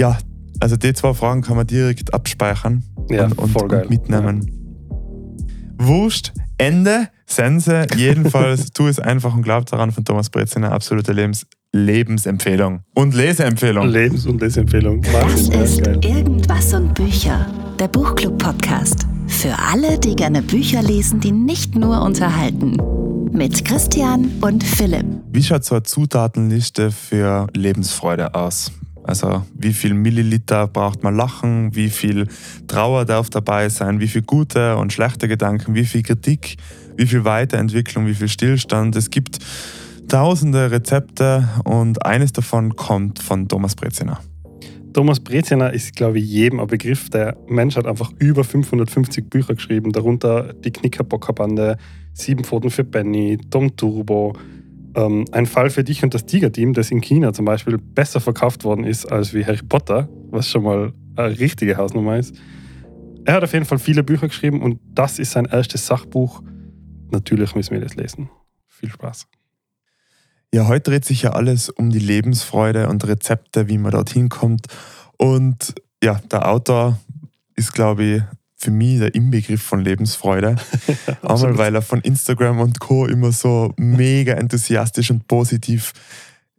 Ja, also die zwei Fragen kann man direkt abspeichern Ja, und, und, und mitnehmen. Wurscht, Ende, Sense, jedenfalls tu es einfach und glaub daran von Thomas Brezzi, eine absolute Lebens Lebensempfehlung und Leseempfehlung. Lebens- und Leseempfehlung. Das ja, ist geil. Irgendwas und Bücher, der Buchclub-Podcast. Für alle, die gerne Bücher lesen, die nicht nur unterhalten. Mit Christian und Philipp. Wie schaut so eine Zutatenliste für Lebensfreude aus? Also wie viel Milliliter braucht man lachen, wie viel Trauer darf dabei sein, wie viel gute und schlechte Gedanken, wie viel Kritik, wie viel Weiterentwicklung, wie viel Stillstand. Es gibt tausende Rezepte und eines davon kommt von Thomas Breziner. Thomas Breziner ist, glaube ich, jedem ein Begriff. Der Mensch hat einfach über 550 Bücher geschrieben, darunter die Knickerbockerbande, Sieben Pfoten für Benny, Tom Turbo, ähm, ein Fall für dich und das Tigerteam, das in China zum Beispiel besser verkauft worden ist als wie Harry Potter, was schon mal eine richtige Hausnummer ist. Er hat auf jeden Fall viele Bücher geschrieben und das ist sein erstes Sachbuch. Natürlich müssen wir das lesen. Viel Spaß. Ja, heute dreht sich ja alles um die Lebensfreude und Rezepte, wie man dorthin kommt. Und ja, der Autor ist, glaube ich, für mich der Inbegriff von Lebensfreude. Einmal, weil er von Instagram und Co. immer so mega enthusiastisch und positiv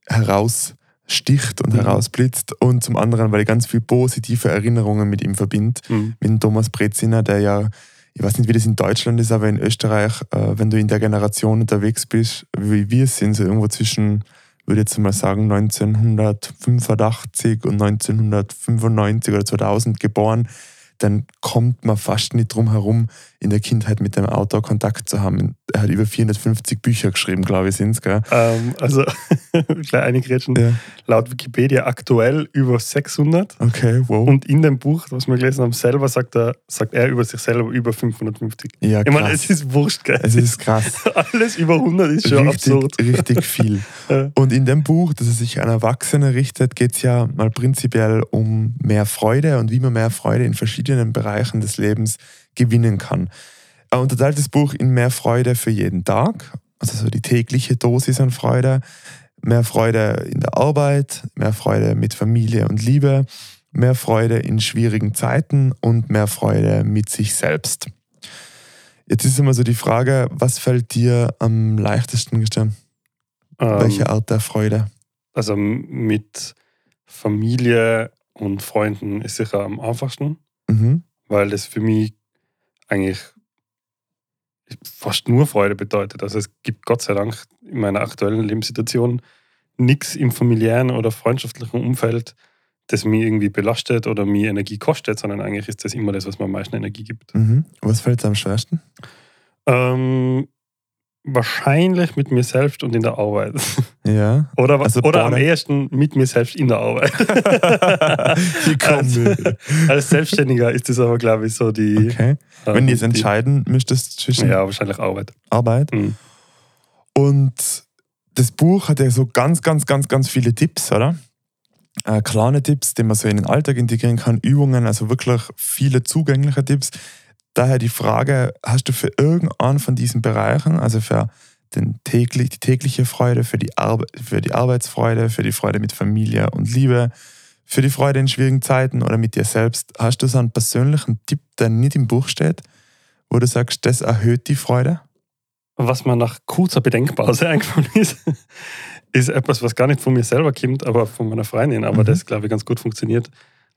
heraussticht und Mhm. herausblitzt. Und zum anderen, weil ich ganz viele positive Erinnerungen mit ihm verbinde. Mhm. Mit Thomas Breziner, der ja, ich weiß nicht, wie das in Deutschland ist, aber in Österreich, äh, wenn du in der Generation unterwegs bist, wie wir sind, so irgendwo zwischen, würde ich jetzt mal sagen, 1985 und 1995 oder 2000 geboren, dann kommt man fast nicht drum herum, in der Kindheit mit dem Autor Kontakt zu haben. Er hat über 450 Bücher geschrieben, glaube ich, sind es? Ähm, also, gleich eingrätschen. Ja. Laut Wikipedia aktuell über 600. Okay, wow. Und in dem Buch, was wir gelesen haben, selber sagt er, sagt er über sich selber über 550. ja, Ich meine, krass. es ist wurscht, gell? Es ist krass. Alles über 100 ist schon richtig, absurd. richtig viel. Und in dem Buch, das er sich an Erwachsene richtet, geht es ja mal prinzipiell um mehr Freude und wie man mehr Freude in verschiedenen Bereichen des Lebens gewinnen kann. Er unterteilt das Buch in mehr Freude für jeden Tag, also so die tägliche Dosis an Freude, mehr Freude in der Arbeit, mehr Freude mit Familie und Liebe, mehr Freude in schwierigen Zeiten und mehr Freude mit sich selbst. Jetzt ist immer so die Frage, was fällt dir am leichtesten? Welche Ähm, Art der Freude? also mit Familie und Freunden ist sicher am einfachsten, Mhm. weil das für mich eigentlich fast nur Freude bedeutet. Also es gibt Gott sei Dank in meiner aktuellen Lebenssituation nichts im familiären oder freundschaftlichen Umfeld, das mich irgendwie belastet oder mir Energie kostet, sondern eigentlich ist das immer das, was mir am meisten Energie gibt. Mhm. Was fällt dir am schwersten? Ähm, wahrscheinlich mit mir selbst und in der Arbeit. Ja. Oder, Also oder am ehesten mit mir selbst in der Arbeit. Kombi. als Selbstständiger ist das aber, glaube ich, so die. Okay. ähm, Wenn du jetzt die- entscheiden müsstest zwischen Ja, wahrscheinlich Arbeit. Arbeit Mhm. und das Buch hat ja so ganz, ganz, ganz, ganz viele Tipps, oder? Äh, kleine Tipps, die man so in den Alltag integrieren kann, Übungen, also wirklich viele zugängliche Tipps. Daher die Frage, hast du für irgendeinen von diesen Bereichen, also für den täglich, die tägliche Freude, für die, Arbe für die Arbeitsfreude, für die Freude mit Familie und Liebe, für die Freude in schwierigen Zeiten oder mit dir selbst, hast du so einen persönlichen Tipp, der nicht im Buch steht, wo du sagst, das erhöht die Freude? Was mir nach kurzer Bedenkpause eingefallen ist, ist etwas, was gar nicht von mir selber kommt, aber von meiner Freundin, aber Mhm. das, glaube ich, ganz gut funktioniert.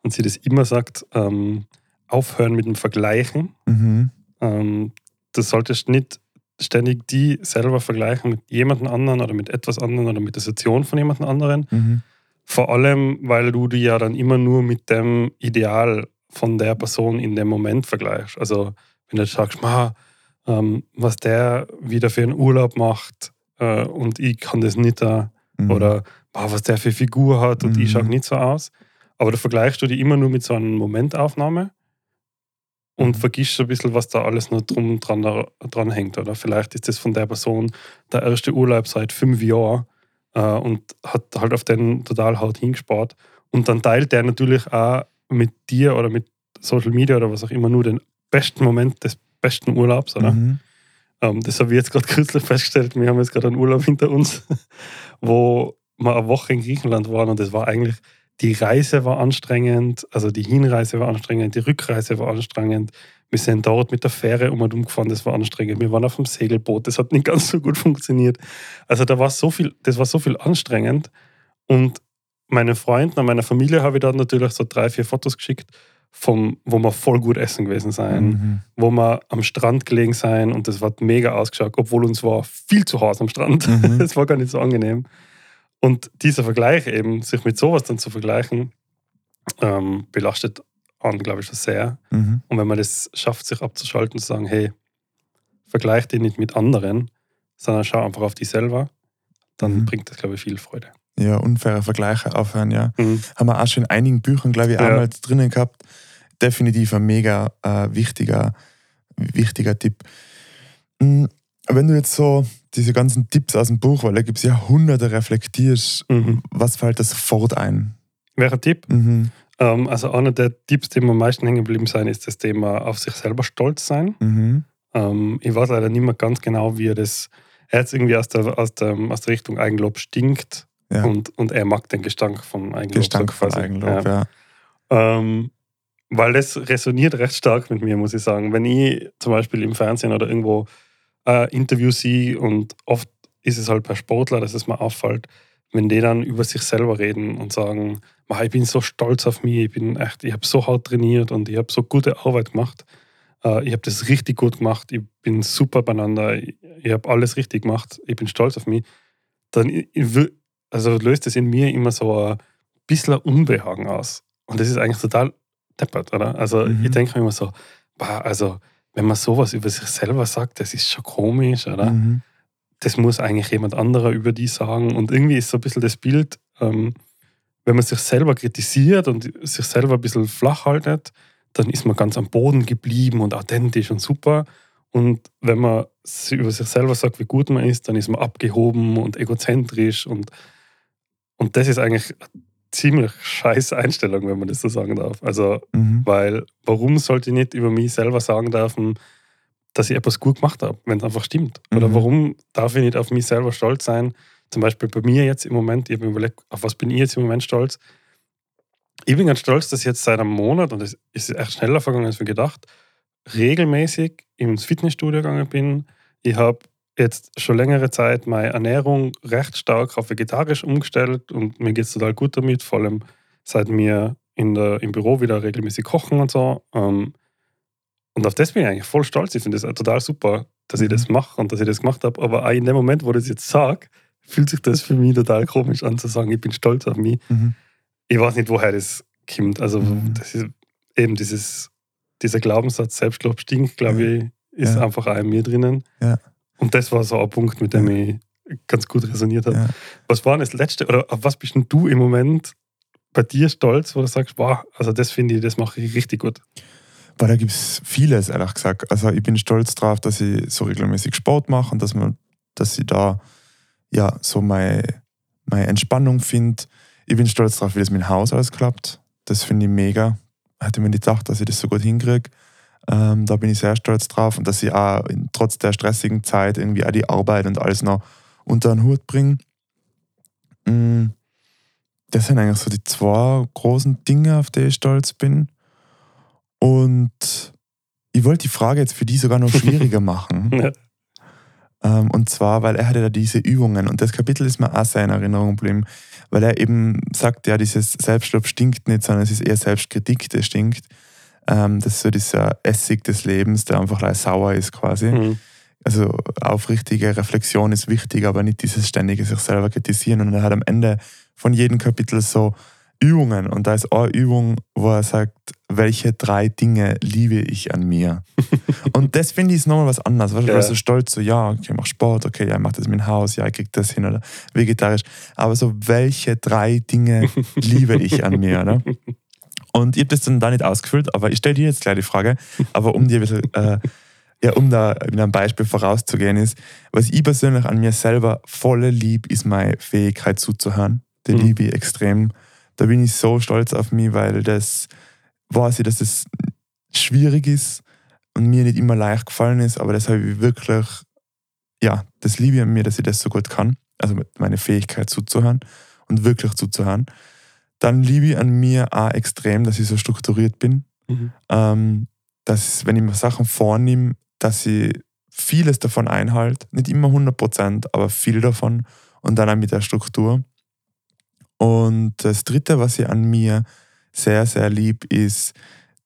Und sie das immer sagt: ähm, aufhören mit dem Vergleichen. Mhm. Ähm, du solltest nicht ständig die selber vergleichen mit jemandem anderen oder mit etwas anderem oder mit der Situation von jemandem anderen. Mhm. Vor allem, weil du die ja dann immer nur mit dem Ideal von der Person in dem Moment vergleichst. Also, wenn du sagst, Ma, ähm, was der wieder für einen Urlaub macht äh, und ich kann das nicht, äh, Mhm. oder "Boah, was der für Figur hat und Mhm. ich schaue nicht so aus. Aber da vergleichst du die immer nur mit so einer Momentaufnahme und vergisst so ein bisschen, was da alles noch drum dran, dran hängt. Oder vielleicht ist das von der Person der erste Urlaub seit fünf Jahren äh, und hat halt auf den total hart hingespart. Und dann teilt der natürlich auch mit dir oder mit Social Media oder was auch immer nur den besten Moment des besten Urlaubs, oder? Mhm. Ähm, das habe ich jetzt gerade kürzlich festgestellt. Wir haben jetzt gerade einen Urlaub hinter uns, wo wir eine Woche in Griechenland waren und das war eigentlich die Reise war anstrengend, also die Hinreise war anstrengend, die Rückreise war anstrengend. Wir sind dort mit der Fähre um und um gefahren, das war anstrengend. Wir waren auf dem Segelboot, das hat nicht ganz so gut funktioniert. Also da war so viel, das war so viel anstrengend. Und meinen Freunden und meiner Familie habe ich dann natürlich so drei, vier Fotos geschickt, vom, wo wir voll gut essen gewesen sein, mhm. wo wir am Strand gelegen sein und das hat mega ausgeschaut, obwohl uns war viel zu heiß am Strand. Mhm. Das war gar nicht so angenehm. Und dieser Vergleich eben, sich mit sowas dann zu vergleichen, ähm, belastet an, glaube ich, schon sehr. Mhm. Und wenn man das schafft, sich abzuschalten und zu sagen, hey, vergleich dich nicht mit anderen, sondern schau einfach auf dich selber, dann mhm. bringt das, glaube ich, viel Freude. Ja, unfaire Vergleiche aufhören, ja. Mhm. Haben wir auch schon in einigen Büchern, glaube ich, auch ja. drinnen gehabt. Definitiv ein mega äh, wichtiger, wichtiger Tipp. Mhm. Wenn du jetzt so diese ganzen Tipps aus dem Buch, weil da gibt es ja hunderte reflektierst, mhm. was fällt das sofort ein? Welcher Tipp? Mhm. Ähm, also einer der Tipps, die mir am meisten hängen geblieben sind, ist das Thema auf sich selber stolz sein. Mhm. Ähm, ich weiß leider nicht mehr ganz genau, wie er das, er hat irgendwie aus der, aus der, aus der Richtung Eigenlob stinkt ja. und, und er mag den Gestank von Eigenlob. Gestank so von Eigenlob, ja. ja. Ähm, weil das resoniert recht stark mit mir, muss ich sagen. Wenn ich zum Beispiel im Fernsehen oder irgendwo äh, Interview sehe und oft ist es halt bei Sportler, dass es mir auffällt, wenn die dann über sich selber reden und sagen, ich bin so stolz auf mich, ich bin echt, ich habe so hart trainiert und ich habe so gute Arbeit gemacht, äh, ich habe das richtig gut gemacht, ich bin super beieinander, ich, ich habe alles richtig gemacht, ich bin stolz auf mich, dann also löst das in mir immer so ein bisschen Unbehagen aus. Und das ist eigentlich total deppert, oder? Also mhm. ich denke mir immer so, also wenn man sowas über sich selber sagt, das ist schon komisch, oder? Mhm. Das muss eigentlich jemand anderer über die sagen. Und irgendwie ist so ein bisschen das Bild, ähm, wenn man sich selber kritisiert und sich selber ein bisschen flach haltet, dann ist man ganz am Boden geblieben und authentisch und super. Und wenn man über sich selber sagt, wie gut man ist, dann ist man abgehoben und egozentrisch. Und, und das ist eigentlich ziemlich scheiß Einstellung, wenn man das so sagen darf. Also, mhm. weil warum sollte ich nicht über mich selber sagen dürfen, dass ich etwas gut gemacht habe, wenn es einfach stimmt? Oder mhm. warum darf ich nicht auf mich selber stolz sein? Zum Beispiel bei mir jetzt im Moment, ich habe mir überlegt, auf was bin ich jetzt im Moment stolz? Ich bin ganz stolz, dass ich jetzt seit einem Monat, und das ist echt schneller vergangen als wir gedacht, regelmäßig ins Fitnessstudio gegangen bin. Ich habe jetzt schon längere Zeit meine Ernährung recht stark auf vegetarisch umgestellt und mir geht es total gut damit, vor allem seit wir in der, im Büro wieder regelmäßig kochen und so. Ähm, und auf das bin ich eigentlich voll stolz. Ich finde es total super, dass ich das mhm. mache und dass ich das gemacht habe. Aber auch in dem Moment, wo ich das jetzt sage, fühlt sich das für mich total komisch an, zu sagen, ich bin stolz auf mich. Mhm. Ich weiß nicht, woher das kommt. Also, mhm. das ist eben dieses, dieser Glaubenssatz, Selbstlob stinkt, glaube ich, ist ja. einfach auch in mir drinnen. Ja. Und das war so ein Punkt, mit dem ich ganz gut resoniert habe. Ja. Was war denn das letzte, oder auf was bist denn du im Moment bei dir stolz, wo du sagst, wow, also das finde ich, das mache ich richtig gut? Weil da gibt es vieles, ehrlich gesagt. Also ich bin stolz darauf, dass ich so regelmäßig Sport mache und dass, man, dass ich da ja so meine, meine Entspannung finde. Ich bin stolz darauf, wie das mit dem Haus alles klappt. Das finde ich mega. Hätte mir nicht gedacht, dass ich das so gut hinkriege. Ähm, da bin ich sehr stolz drauf und dass ich auch trotz der stressigen Zeit irgendwie auch die Arbeit und alles noch unter den Hut bringe. Mm, das sind eigentlich so die zwei großen Dinge, auf die ich stolz bin. Und ich wollte die Frage jetzt für die sogar noch schwieriger machen. ja. ähm, und zwar, weil er hatte da diese Übungen und das Kapitel ist mir auch sehr in Erinnerung geblieben, weil er eben sagt, ja, dieses Selbstlob stinkt nicht, sondern es ist eher Selbstkritik, das stinkt. Ähm, das ist so dieser Essig des Lebens, der einfach sauer ist quasi. Mhm. Also aufrichtige Reflexion ist wichtig, aber nicht dieses ständige sich selber kritisieren. Und er hat am Ende von jedem Kapitel so Übungen. Und da ist eine Übung, wo er sagt, welche drei Dinge liebe ich an mir? und das finde ich ist nochmal was anderes. Weißt du, ja. so stolz, so ja, okay, ich mache Sport, okay, ja, ich mache das mit dem Haus, ja, ich kriege das hin oder vegetarisch. Aber so, welche drei Dinge liebe ich an mir? Oder? Und ich habe das dann da nicht ausgefüllt, aber ich stelle dir jetzt gleich die Frage, aber um dir ein bisschen, äh, ja, um da mit einem Beispiel vorauszugehen ist, was ich persönlich an mir selber voll lieb, ist meine Fähigkeit zuzuhören. Die mhm. liebe ich extrem. Da bin ich so stolz auf mich, weil das weiß ich, dass das schwierig ist und mir nicht immer leicht gefallen ist, aber das habe ich wirklich, ja, das liebe ich an mir, dass ich das so gut kann. Also meine Fähigkeit zuzuhören und wirklich zuzuhören. Dann liebe ich an mir auch extrem, dass ich so strukturiert bin. Mhm. Ähm, dass, wenn ich mir Sachen vornehme, dass ich vieles davon einhalte. Nicht immer 100%, aber viel davon. Und dann auch mit der Struktur. Und das Dritte, was ich an mir sehr, sehr lieb, ist,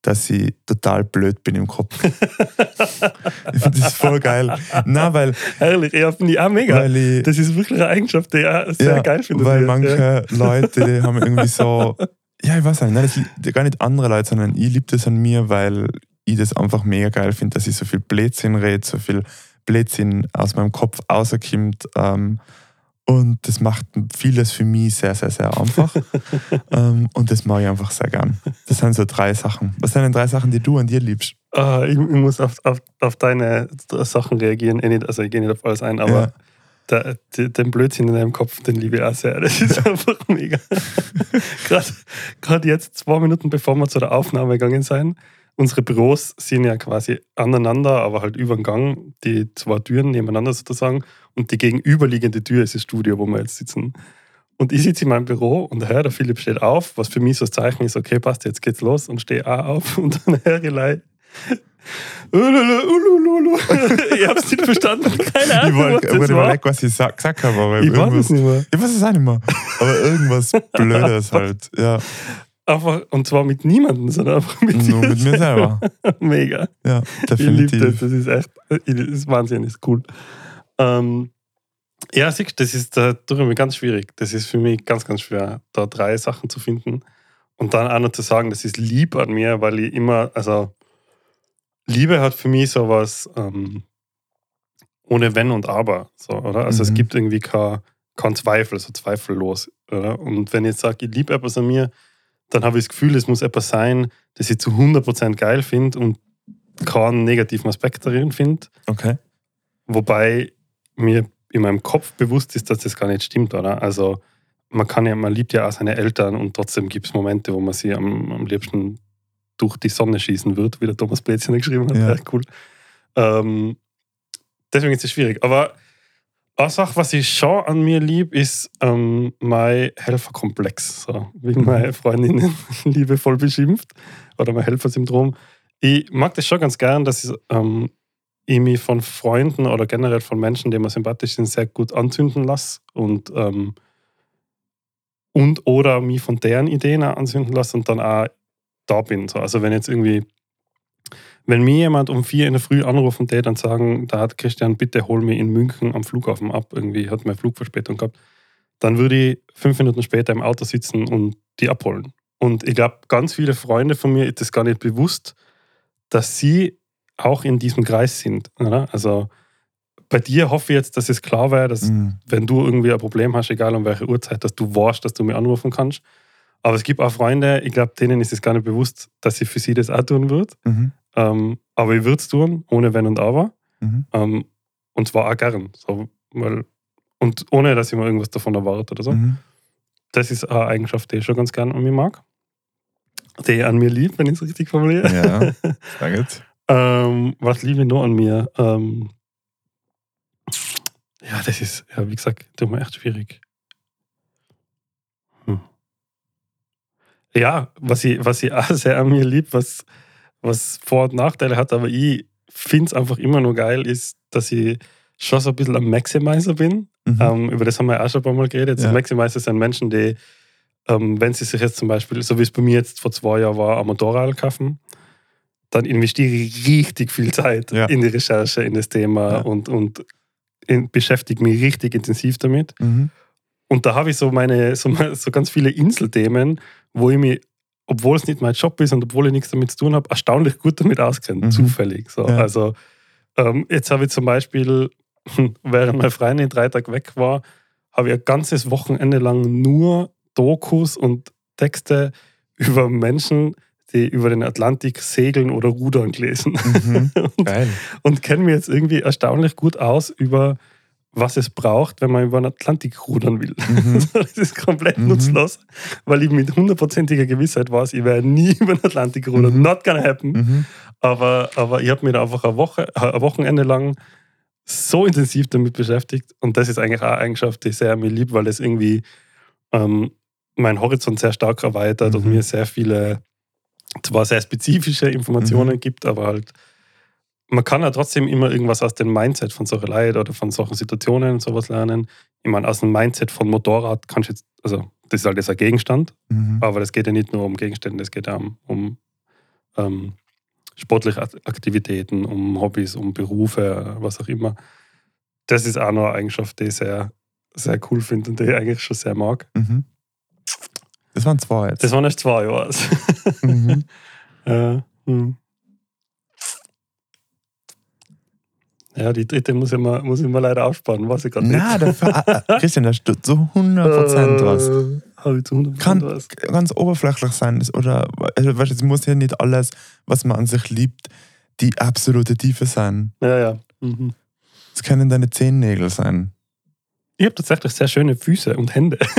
dass ich total blöd bin im Kopf. ich finde das voll geil. Na, weil, Herrlich, ja, finde ich auch mega. ich, das ist wirklich eine Eigenschaft, die ich auch sehr ja, geil finde. Weil Ja. manche Leute die haben irgendwie so, ja, ich weiß nicht, nein, das gar nicht andere Leute, sondern ich liebe das an mir, weil ich das einfach mega geil finde, dass ich so viel Blödsinn rede, so viel Blödsinn aus meinem Kopf rauskommt. Ähm, und das macht vieles für mich sehr, sehr, sehr einfach. ähm, und das mache ich einfach sehr gern. Das sind so drei Sachen. Was sind denn drei Sachen, die du an dir liebst? Ah, ich, ich muss auf, auf, auf deine Sachen reagieren. Eh also ich gehe nicht auf alles ein, aber Ja. der, der, den Blödsinn in deinem Kopf, den liebe ich auch sehr. Das ist einfach mega. Gerade gerade jetzt, zwei Minuten bevor wir zu der Aufnahme gegangen sind, unsere Büros sind ja quasi aneinander, aber halt über den Gang, die zwei Türen nebeneinander sozusagen. Und die gegenüberliegende Tür ist das Studio, wo wir jetzt sitzen. Und ich sitze in meinem Büro und höre, der Philipp steht auf, was für mich so ein Zeichen ist, okay, passt, jetzt geht's los und stehe auch auf und dann höre ich leid. Ulululu. Ich hab's nicht verstanden. Keine Ich Ahnung, wollte was das ich war. überlegt, was ich sa- gesagt habe. aber Ich weiß es nicht mehr. Ich weiß es auch nicht mehr. Aber irgendwas Blödes halt. Ja, Einfach, und zwar mit niemandem, sondern einfach mit nur mit mir selber. Mega. Ja, Ich liebe das. definitiv. Das ist echt, das ist Wahnsinn, das ist cool. Ähm, ja, siehst das ist da drüben ganz schwierig. Das ist für mich ganz, ganz schwer, da drei Sachen zu finden. Und dann auch noch zu sagen, das ist lieb an mir, weil ich immer, also Liebe hat für mich sowas ähm, ohne Wenn und Aber, so, oder? Also es Mhm. gibt irgendwie kein, kein Zweifel, so zweifellos. Oder? Und wenn ich jetzt sage, ich liebe etwas an mir, dann habe ich das Gefühl, es muss etwas sein, das ich zu 100% geil finde und keinen negativen Aspekt darin finde. Okay. Wobei mir in meinem Kopf bewusst ist, dass das gar nicht stimmt, oder? Also man kann ja, man liebt ja auch seine Eltern und trotzdem gibt es Momente, wo man sie am, am liebsten durch die Sonne schießen wird, wie der Thomas Plätzchen geschrieben hat. Ja. Ja. cool. Ähm, deswegen ist es schwierig. Aber eine Sache, was ich schon an mir lieb, ist ähm, mein Helferkomplex, so, wie meine Freundin liebevoll beschimpft, oder mein Helfersyndrom. Ich mag das schon ganz gern, dass ich, ähm, ich mich von Freunden oder generell von Menschen, die mir sympathisch sind, sehr gut anzünden lasse und, ähm, und oder mich von deren Ideen anzünden lasse und dann auch da bin. So. Also wenn jetzt irgendwie, wenn mir jemand um vier in der Früh anruft und der dann sagen, da hat Christian, bitte hol mich in München am Flughafen ab, irgendwie hat mein Flugverspätung gehabt, dann würde ich fünf Minuten später im Auto sitzen und die abholen. Und ich glaube, ganz viele Freunde von mir ist das gar nicht bewusst, dass sie auch in diesem Kreis sind. Oder? Also bei dir hoffe ich jetzt, dass es klar wäre, dass Mhm. wenn du irgendwie ein Problem hast, egal um welche Uhrzeit, dass du weißt, dass du mich anrufen kannst. Aber es gibt auch Freunde, ich glaube, denen ist es gar nicht bewusst, dass ich für sie das auch tun würde. Mhm. Ähm, aber ich würde es tun, ohne Wenn und Aber. Mhm. Ähm, und zwar auch gern. So, weil, und ohne, dass ich mir irgendwas davon erwarte oder so. Mhm. Das ist eine Eigenschaft, die ich schon ganz gern an mir mag. Die ich an mir lieb, wenn ich es richtig formuliere. Ja, sehr gut. Ähm, was liebe ich noch an mir? Ähm, ja, das ist, ja, wie gesagt, tut mir echt schwierig. Hm. Ja, was ich, was ich auch sehr an mir lieb, was, was Vor- und Nachteile hat, aber ich finde es einfach immer nur geil, ist, dass ich schon so ein bisschen ein Maximizer bin. Mhm. Ähm, über das haben wir auch schon ein paar Mal geredet. Ja. Maximizer sind Menschen, die, ähm, wenn sie sich jetzt zum Beispiel, so wie es bei mir jetzt vor zwei Jahren war, ein Motorrad kaufen, dann investiere ich richtig viel Zeit Ja. in die Recherche, in das Thema Ja. und, und in, beschäftige mich richtig intensiv damit. Mhm. Und da habe ich so meine, so, so ganz viele Inselthemen, wo ich mich, obwohl es nicht mein Job ist und obwohl ich nichts damit zu tun habe, erstaunlich gut damit auskenne, Mhm. zufällig. So. Ja. Also ähm, jetzt habe ich zum Beispiel, während meine Freundin drei Tage weg war, habe ich ein ganzes Wochenende lang nur Dokus und Texte über Menschen, die über den Atlantik segeln oder rudern gelesen. Mhm. und und kenne mir jetzt irgendwie erstaunlich gut aus über was es braucht, wenn man über den Atlantik rudern will. Mhm. Das ist komplett Mhm. nutzlos, weil ich mit hundertprozentiger Gewissheit weiß, ich werde nie über den Atlantik rudern. Mhm. Not gonna happen. Mhm. Aber, aber ich habe mich da einfach eine Woche, ein Wochenende lang so intensiv damit beschäftigt. Und das ist eigentlich auch eine Eigenschaft, die ich sehr mir lieb, weil es irgendwie ähm, meinen Horizont sehr stark erweitert und Mhm. mir sehr viele, zwar sehr spezifische Informationen Mhm. gibt, aber halt, man kann ja trotzdem immer irgendwas aus dem Mindset von solchen Leuten oder von solchen Situationen und sowas lernen. Ich meine, aus dem Mindset von Motorrad kannst du jetzt, also das ist halt jetzt ein Gegenstand, Mhm. aber es geht ja nicht nur um Gegenstände, es geht ja um, um ähm, sportliche Ak- Aktivitäten, um Hobbys, um Berufe, was auch immer. Das ist auch noch eine Eigenschaft, die ich sehr, sehr cool finde und die ich eigentlich schon sehr mag. Mhm. Das waren zwei jetzt. Das waren erst zwei mhm. ja, hm. ja, die dritte muss ich mir, muss ich mir leider aufsparen, weiß ich gerade Na, nicht. dafür, ah, ah, Christian, da steht so 100% was. Äh, Habe ich zu 100% Kann was. ganz oberflächlich sein. Oder, also, weißt es muss ja nicht alles, was man an sich liebt, die absolute Tiefe sein. Ja, ja. Mhm. Es können deine Zehennägel sein. Ich habe tatsächlich sehr schöne Füße und Hände.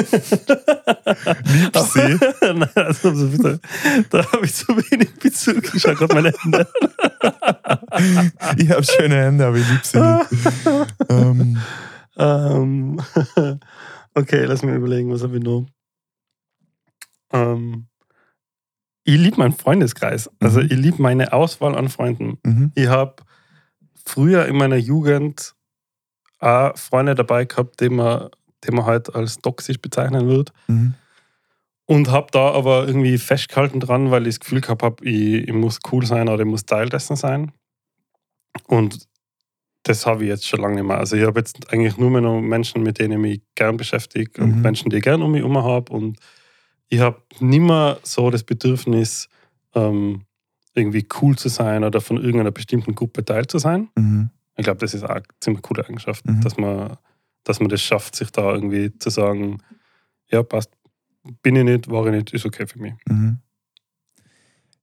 Liebst sie? Nein, also so bitte, da habe ich zu wenig Bezug. Ich schaue gerade meine Hände. Ich habe schöne Hände, aber ich liebe sie nicht. ähm, Ähm, okay, lass mich überlegen, was habe ich noch? Ähm, ich liebe meinen Freundeskreis. Also Mhm. ich liebe meine Auswahl an Freunden. mhm. Ich habe früher in meiner Jugend auch Freunde dabei gehabt, die man, die man halt als toxisch bezeichnen würde. Mhm. Und habe da aber irgendwie festgehalten dran, weil ich das Gefühl gehabt habe, ich, ich muss cool sein oder ich muss Teil dessen sein. Und das habe ich jetzt schon lange nicht mehr. Also ich habe jetzt eigentlich nur mehr noch Menschen, mit denen ich mich gern beschäftige und Mhm. Menschen, die ich gern um mich herum habe. Und ich habe nicht mehr so das Bedürfnis, ähm, irgendwie cool zu sein oder von irgendeiner bestimmten Gruppe Teil zu sein. Mhm. Ich glaube, das ist auch eine ziemlich coole Eigenschaft, Mhm. dass, man, dass man das schafft, sich da irgendwie zu sagen, ja, passt, bin ich nicht, war ich nicht, ist okay für mich. Mhm.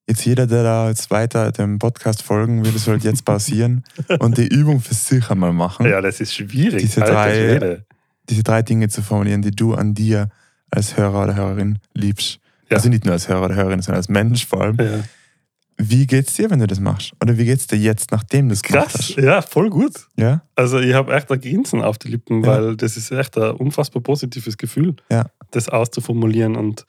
Jetzt jeder, der da jetzt weiter dem Podcast folgen will, sollte jetzt pausieren und die Übung für sich einmal machen. Ja, das ist schwierig. Diese drei-. Diese drei Dinge zu formulieren, die du an dir als Hörer oder Hörerin liebst. Ja. Also nicht nur als Hörer oder Hörerin, sondern als Mensch vor allem. Ja. Wie geht's dir, wenn du das machst? Oder wie geht's dir jetzt, nachdem du es gemacht Krass, hast? ja, voll gut. Ja? Also ich habe echt ein Grinsen auf die Lippen, Ja. weil das ist echt ein unfassbar positives Gefühl, Ja. das auszuformulieren. Und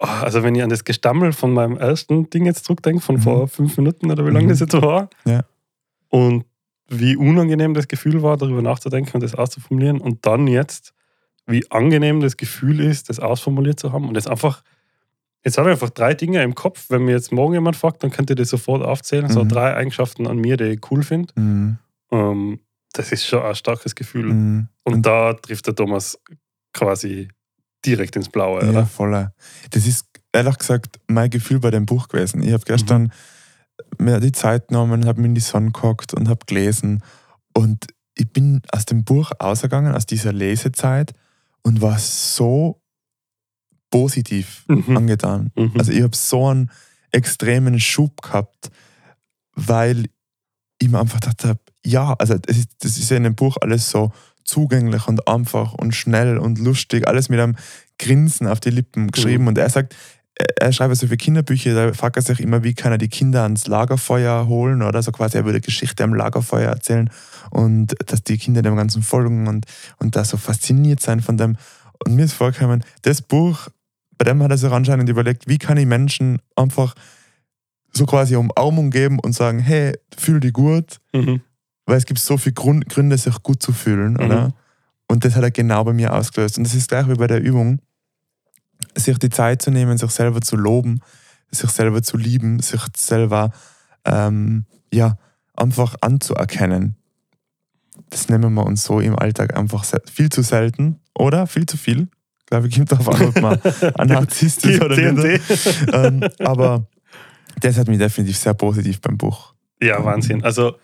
oh, also wenn ich an das Gestammel von meinem ersten Ding jetzt zurückdenke, von Mhm. vor fünf Minuten oder wie lange Mhm. das jetzt war, Ja. und wie unangenehm das Gefühl war, darüber nachzudenken und das auszuformulieren, und dann jetzt, wie angenehm das Gefühl ist, das ausformuliert zu haben und das einfach Jetzt habe ich einfach drei Dinge im Kopf. Wenn mir jetzt morgen jemand fragt, dann könnt ihr das sofort aufzählen. So Mhm. drei Eigenschaften an mir, die ich cool finde. Mhm. Ähm, das ist schon ein starkes Gefühl. Mhm. Und, da trifft der Thomas quasi direkt ins Blaue, Ja, oder? voller. Das ist ehrlich gesagt mein Gefühl bei dem Buch gewesen. Ich habe gestern Mhm. mir die Zeit genommen, habe mir in die Sonne gehockt und habe gelesen. Und ich bin aus dem Buch ausgegangen, aus dieser Lesezeit und war so positiv Mhm. angetan. Mhm. Also ich habe so einen extremen Schub gehabt, weil ich mir einfach gedacht habe, ja, also das ist, das ist ja in dem Buch alles so zugänglich und einfach und schnell und lustig, alles mit einem Grinsen auf die Lippen geschrieben. Mhm. Und er sagt, er- er schreibt so viele Kinderbücher, da fragt er sich immer, wie kann er die Kinder ans Lagerfeuer holen oder so quasi, er würde Geschichte am Lagerfeuer erzählen und dass die Kinder dem Ganzen folgen und, und da so fasziniert sein von dem. Und mir ist vorgekommen, das Buch, bei dem hat er sich anscheinend überlegt, wie kann ich Menschen einfach so quasi Umarmung geben und sagen, hey, fühl dich gut, Mhm. weil es gibt so viele Grund, Gründe, sich gut zu fühlen, Mhm. oder? Und das hat er genau bei mir ausgelöst. Und das ist gleich wie bei der Übung, sich die Zeit zu nehmen, sich selber zu loben, sich selber zu lieben, sich selber ähm, ja, einfach anzuerkennen. Das nehmen wir uns so im Alltag einfach viel zu selten, oder? Viel zu viel. Glaube, ich gibt darauf an, ob man ein Narzisst ist oder nicht. Ähm, aber das hat mich definitiv sehr positiv beim Buch. Ja, Wahnsinn. Also,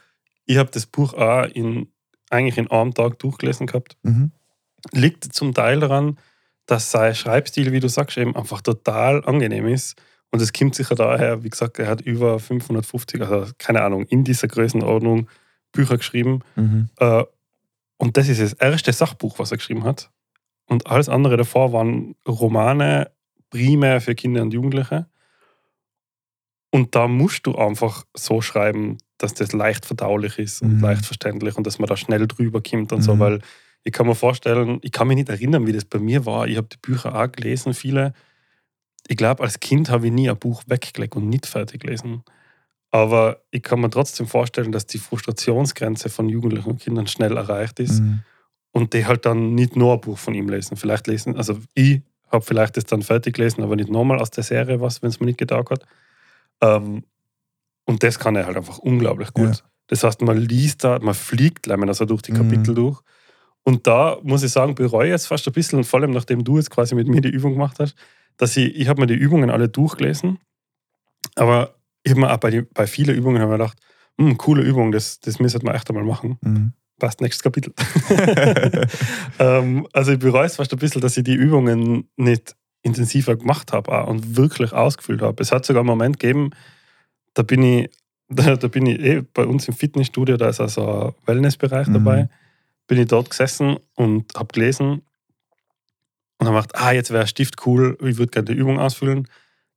ich habe das Buch auch in, eigentlich in einem Tag durchgelesen gehabt. Mhm. Liegt zum Teil daran, dass sein Schreibstil, wie du sagst, eben einfach total angenehm ist. Und es kommt sicher daher, wie gesagt, er hat über 550, also keine Ahnung, in dieser Größenordnung Bücher geschrieben. Mhm. Äh, Und das ist das erste Sachbuch, was er geschrieben hat. Und alles andere davor waren Romane, primär für Kinder und Jugendliche. Und da musst du einfach so schreiben, dass das leicht verdaulich ist und Mhm. leicht verständlich und dass man da schnell drüber kommt und so, Mhm. weil Ich kann mir vorstellen, ich kann mich nicht erinnern, wie das bei mir war. Ich habe die Bücher auch gelesen, viele. Ich glaube, als Kind habe ich nie ein Buch weggelegt und nicht fertig gelesen. Aber ich kann mir trotzdem vorstellen, dass die Frustrationsgrenze von Jugendlichen und Kindern schnell erreicht ist Mhm. Und die halt dann nicht nur ein Buch von ihm lesen. Vielleicht lesen, also ich habe vielleicht das dann fertig gelesen, aber nicht nochmal aus der Serie was, wenn es mir nicht getaugt hat. Ähm, und das kann er halt einfach unglaublich gut. Ja. Das heißt, man liest da, man fliegt leider also durch die Mhm. Kapitel durch. Und da muss ich sagen, bereue ich jetzt fast ein bisschen, vor allem nachdem du jetzt quasi mit mir die Übung gemacht hast, dass ich, ich habe mir die Übungen alle durchgelesen, aber ich habe mir auch bei, die, bei vielen Übungen habe ich mir gedacht, hm, coole Übung, das, das müssen wir echt einmal machen. Mhm. Passt, nächstes Kapitel. ähm, also ich bereue es fast ein bisschen, dass ich die Übungen nicht intensiver gemacht habe und wirklich ausgefüllt habe. Es hat sogar einen Moment gegeben, da bin ich, da, da bin ich eh bei uns im Fitnessstudio, da ist also ein Wellnessbereich Mhm. dabei, bin ich dort gesessen und habe gelesen und habe gedacht, ah, jetzt wäre Stift cool, ich würde gerne die Übung ausfüllen.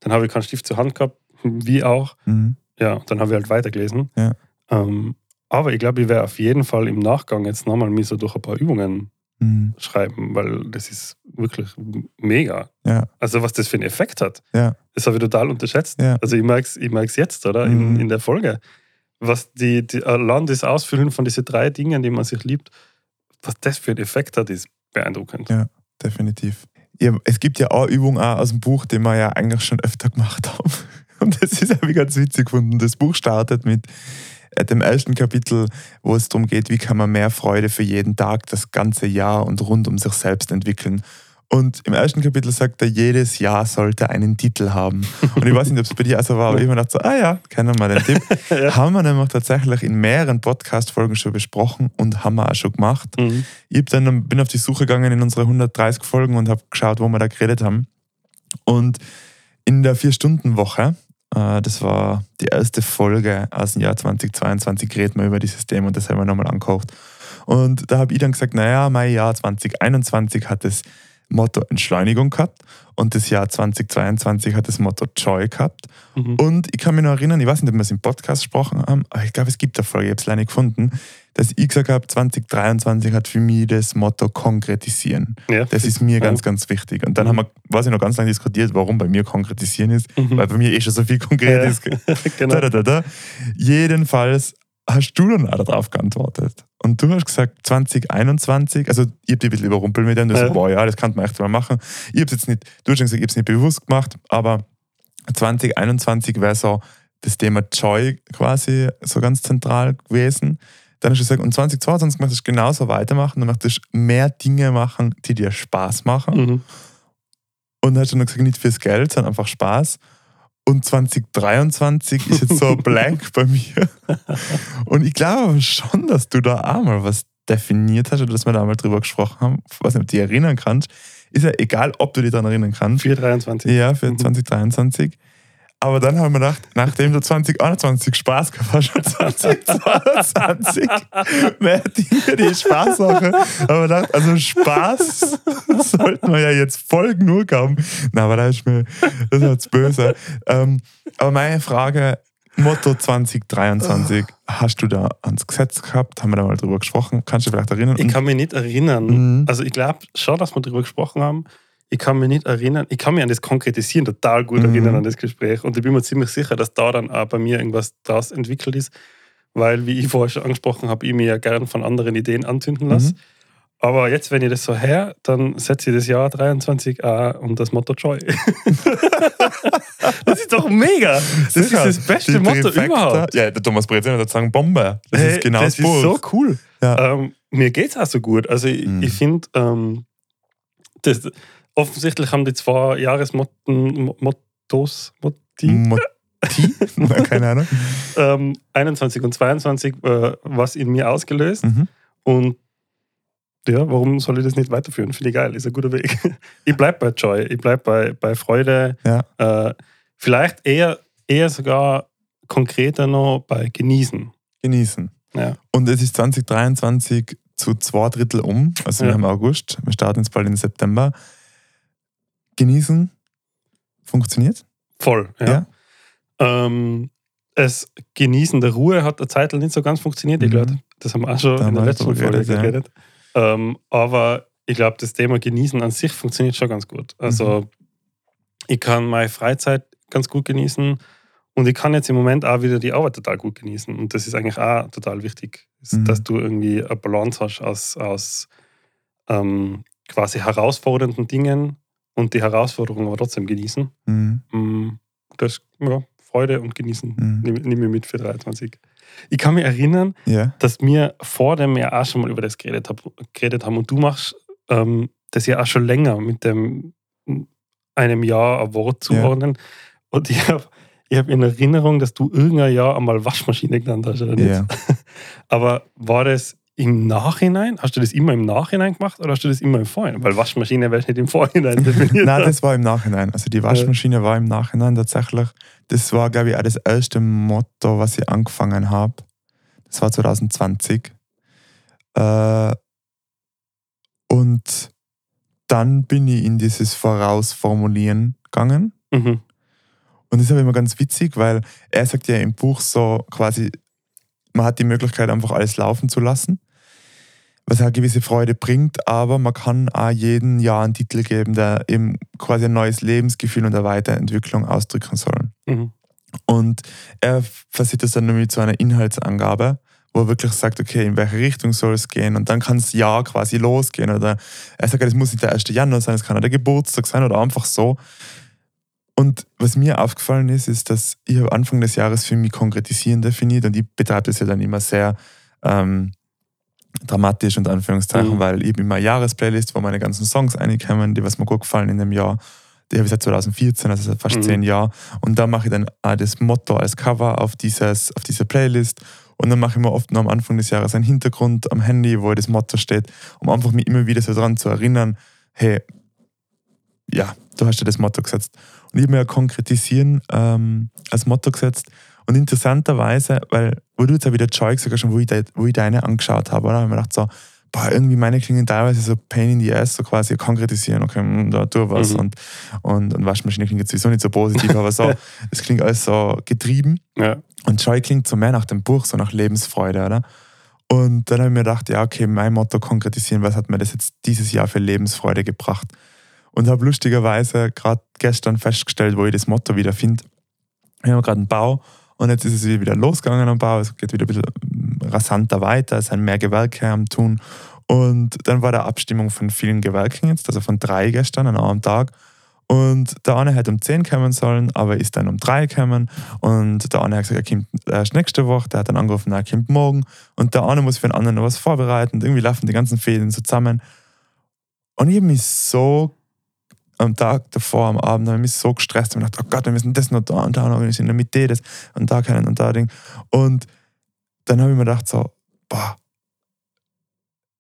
Dann habe ich keinen Stift zur Hand gehabt, wie auch. Mhm. Ja, dann habe ich halt weitergelesen. Ja. Ähm, aber ich glaube, ich werde auf jeden Fall im Nachgang jetzt nochmal mich so durch ein paar Übungen Mhm. schreiben, weil das ist wirklich mega. Ja. Also was das für einen Effekt hat, Ja. das habe ich total unterschätzt. Ja. Also ich merke es ich merk's jetzt, oder? In, Mhm. in der Folge. Was die, die allein das Ausfüllen von diesen drei Dingen, die man sich liebt, was das für einen Effekt hat, ist beeindruckend. Ja. Definitiv. Ja, es gibt ja auch Übungen auch aus dem Buch, die wir ja eigentlich schon öfter gemacht haben. Und das ist habe ich ganz witzig gefunden. Das Buch startet mit dem ersten Kapitel, wo es darum geht, wie kann man mehr Freude für jeden Tag, das ganze Jahr und rund um sich selbst entwickeln. Und im ersten Kapitel sagt er, jedes Jahr sollte einen Titel haben. Und ich weiß nicht, ob es bei dir auch so war, aber ich habe mir gedacht, so, ah ja, kennen wir den Tipp. Ja. Haben wir nämlich tatsächlich in mehreren Podcast-Folgen schon besprochen und haben wir auch schon gemacht. Mhm. Ich dann, bin auf die Suche gegangen in unsere 130 Folgen und habe geschaut, wo wir da geredet haben. Und in der Vier-Stunden-Woche, äh, das war die erste Folge aus dem Jahr 2022, reden wir über dieses Thema und das haben wir nochmal angekocht. Und da habe ich dann gesagt, naja, mein Jahr 2021 hat das Motto Entschleunigung gehabt und das Jahr 2022 hat das Motto Joy gehabt. Mhm. Und ich kann mich noch erinnern, ich weiß nicht, ob wir es im Podcast gesprochen haben, aber ich glaube, es gibt eine Folge, ich habe es leider nicht gefunden, dass ich gesagt habe, 2023 hat für mich das Motto konkretisieren. Ja. Das ist mir Ja. ganz, ganz wichtig. Und dann Mhm. haben wir, weiß ich noch ganz lange diskutiert, warum bei mir konkretisieren ist, Mhm. weil bei mir eh schon so viel konkret Ja. ist. genau. Da, da, da. Jedenfalls hast du dann auch darauf geantwortet. Und du hast gesagt, 2021, also ich habe dich ein bisschen überrumpelt mit dem, du Ja. so, boah, ja, das kann man echt mal machen. Ich habe jetzt nicht, du hast gesagt, ich habe es nicht bewusst gemacht, aber 2021 wäre so das Thema Joy quasi so ganz zentral gewesen. Dann hast du gesagt, und 2022 möchtest du genauso weitermachen, du möchtest mehr Dinge machen, die dir Spaß machen. Mhm. Und dann hast du noch gesagt, nicht fürs Geld, sondern einfach Spaß. Und 2023 ist jetzt so ein Blank bei mir. Und ich glaube schon, dass du da auch mal was definiert hast oder dass wir da mal drüber gesprochen haben. Ich weiß nicht, ob du dich erinnern kannst. Ist ja egal, ob du dich daran erinnern kannst. 423. Ja, für Mhm. 2023. Aber dann haben wir gedacht, nachdem du 2021 Spaß gehabt hast, schon 2022 mehr Dinge, die Spaß machen. Aber wir gedacht, also Spaß sollten wir ja jetzt voll genug haben. Na, aber da ist mir, das ist jetzt böse. Ähm, aber meine Frage, Motto 2023, hast du da ans Gesetz gehabt? Haben wir da mal drüber gesprochen? Kannst du vielleicht erinnern? Ich kann mich nicht erinnern. Mhm. Also ich glaube schon, dass wir darüber gesprochen haben. Ich kann mich nicht erinnern. Ich kann mich an das Konkretisieren total gut Mhm. erinnern, an das Gespräch. Und ich bin mir ziemlich sicher, dass da dann auch bei mir irgendwas daraus entwickelt ist. Weil, wie ich vorher schon angesprochen habe, ich mir ja gern von anderen Ideen anzünden lasse. Mhm. Aber jetzt, wenn ich das so her, dann setze ich das Jahr 23 auch und das Motto Joy. das ist doch mega. Das Sicher. ist das beste Die Motto Trifecta- überhaupt. Ja, der Thomas Breziner würde sagen Bombe. Das Hey, ist genau das das ist so cool. Ja. Ähm, mir geht es auch so gut. Also ich, Mhm. ich finde, ähm, das, offensichtlich haben die zwei Jahresmotten, Mottos, Motti, Keine Ahnung. ähm, 21 und 22 äh, was in mir ausgelöst. Mhm. Und ja, warum soll ich das nicht weiterführen? Finde ich geil, ist ein guter Weg. Ich bleibe bei Joy, ich bleibe bei, bei Freude. Ja. Äh, vielleicht eher, eher sogar konkreter noch bei Genießen. Genießen. Ja. Und es ist 2023 zu zwei Drittel um. Also wir Ja. haben August, wir starten jetzt bald in September. Genießen funktioniert. Voll, ja. Ja. Ähm, das Genießen der Ruhe hat eine Zeit lang nicht so ganz funktioniert. Ich Mhm. glaube, das haben wir auch schon Da in der letzten Folge geredet, ja. Ähm, aber ich glaube, das Thema Genießen an sich funktioniert schon ganz gut. Also mhm. ich kann meine Freizeit ganz gut genießen und ich kann jetzt im Moment auch wieder die Arbeit total gut genießen. Und das ist eigentlich auch total wichtig, mhm. dass du irgendwie eine Balance hast aus, aus ähm, quasi herausfordernden Dingen und die Herausforderungen aber trotzdem genießen. Mhm. Mm, das, ja, Freude und Genießen mhm. nehme nehm ich mit für 23. Ich kann mich erinnern, ja. dass wir vor dem ja auch schon mal über das geredet, hab, geredet haben und du machst ähm, das ja auch schon länger mit dem einem Jahr ein Wort zuordnen. Ja. Und ich habe ich hab in Erinnerung, dass du irgendein Jahr einmal Waschmaschine genannt hast, oder nicht? Ja. Aber war das im Nachhinein? Hast du das immer im Nachhinein gemacht oder hast du das immer im Vorhinein? Weil Waschmaschine wäre nicht im Vorhinein definiert. Nein, das war im Nachhinein. Also die Waschmaschine war im Nachhinein tatsächlich. Das war, glaube ich, auch das erste Motto, was ich angefangen habe. Das war 2020. Äh, und dann bin ich in dieses Vorausformulieren gegangen. Mhm. Und das ist aber immer ganz witzig, weil er sagt ja im Buch so quasi, man hat die Möglichkeit, einfach alles laufen zu lassen was eine gewisse Freude bringt, aber man kann auch jeden Jahr einen Titel geben, der eben quasi ein neues Lebensgefühl und eine Weiterentwicklung ausdrücken soll. Mhm. Und er versieht das dann nämlich zu einer Inhaltsangabe, wo er wirklich sagt, okay, in welche Richtung soll es gehen und dann kann das Jahr quasi losgehen. Oder er sagt, es muss nicht der 1. Januar sein, es kann auch der Geburtstag sein oder einfach so. Und was mir aufgefallen ist, ist, dass ich Anfang des Jahres für mich konkretisieren definiert und ich betreibe das ja dann immer sehr ähm, dramatisch und Anführungszeichen, mhm. weil ich habe immer eine Jahresplaylist, wo meine ganzen Songs reinkommen, die was mir gut gefallen in dem Jahr. Die habe ich seit 2014, also seit fast mhm. zehn Jahren. Und da mache ich dann auch das Motto als Cover auf, dieses, auf diese Playlist. Und dann mache ich mir oft noch am Anfang des Jahres einen Hintergrund am Handy, wo das Motto steht, um einfach mich immer wieder so daran zu erinnern, hey, ja, du hast ja das Motto gesetzt. Und ich habe mir ja konkretisieren ähm, als Motto gesetzt, und interessanterweise, weil, wo du jetzt auch wieder Joy gesagt hast, wo ich, de, wo ich deine angeschaut habe, oder? habe ich mir gedacht, so, boah, irgendwie meine klingen teilweise so Pain in the Ass, so quasi konkretisieren, okay, hm, da tu was. Mhm. Und, und, und Waschmaschine klingt jetzt sowieso nicht so positiv, aber so, es klingt alles so getrieben. Ja. Und Joy klingt so mehr nach dem Buch, so nach Lebensfreude, oder? Und dann habe ich mir gedacht, ja, okay, mein Motto konkretisieren, was hat mir das jetzt dieses Jahr für Lebensfreude gebracht? Und habe lustigerweise gerade gestern festgestellt, wo ich das Motto wieder finde. Ich habe gerade einen Bau und jetzt ist es wieder losgegangen am Bau, es geht wieder ein bisschen rasanter weiter, es sind mehr Gewerke am Tun. Und dann war der Abstimmung von vielen Gewerken jetzt, also von drei gestern an einem Tag. Und der eine hätte um 10 kommen sollen, aber ist dann um 3 gekommen. Und der eine hat gesagt, er kommt erst nächste Woche. Der hat dann angerufen, er kommt morgen. Und der eine muss für den anderen noch was vorbereiten. Und irgendwie laufen die ganzen Fäden zusammen. Und ich habe mich so am Tag davor, am Abend, habe ich mich so gestresst und gedacht, oh Gott, wir müssen das noch da und da organisieren, damit die das und da können und da Ding. Und dann habe ich mir gedacht, so, boah,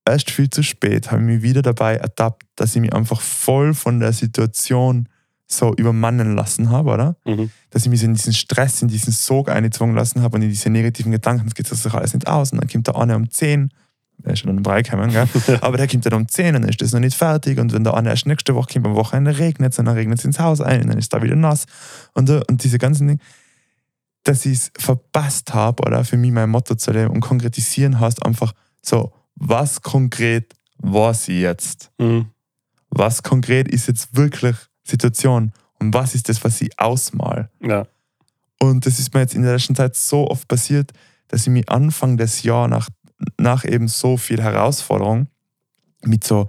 erst viel zu spät habe ich mich wieder dabei ertappt, dass ich mich einfach voll von der Situation so übermannen lassen habe, oder? Mhm. Dass ich mich so in diesen Stress, in diesen Sog eingezwungen lassen habe und in diese negativen Gedanken, es geht doch alles nicht aus. Und dann kommt der eine um 10 er ist schon um drei gekommen, gell? aber der kommt dann um zehn und dann ist das noch nicht fertig und wenn der eine erst nächste Woche kommt, am Wochenende regnet es und dann regnet es ins Haus ein und dann ist da wieder nass und, äh, und diese ganzen Dinge, dass ich es verpasst habe oder für mich mein Motto zu leben und konkretisieren hast einfach so, was konkret war sie jetzt? Mhm. Was konkret ist jetzt wirklich Situation und was ist das, was ich ausmal? Ja. Und das ist mir jetzt in der letzten Zeit so oft passiert, dass ich mich Anfang des Jahres nach nach eben so viel Herausforderung mit so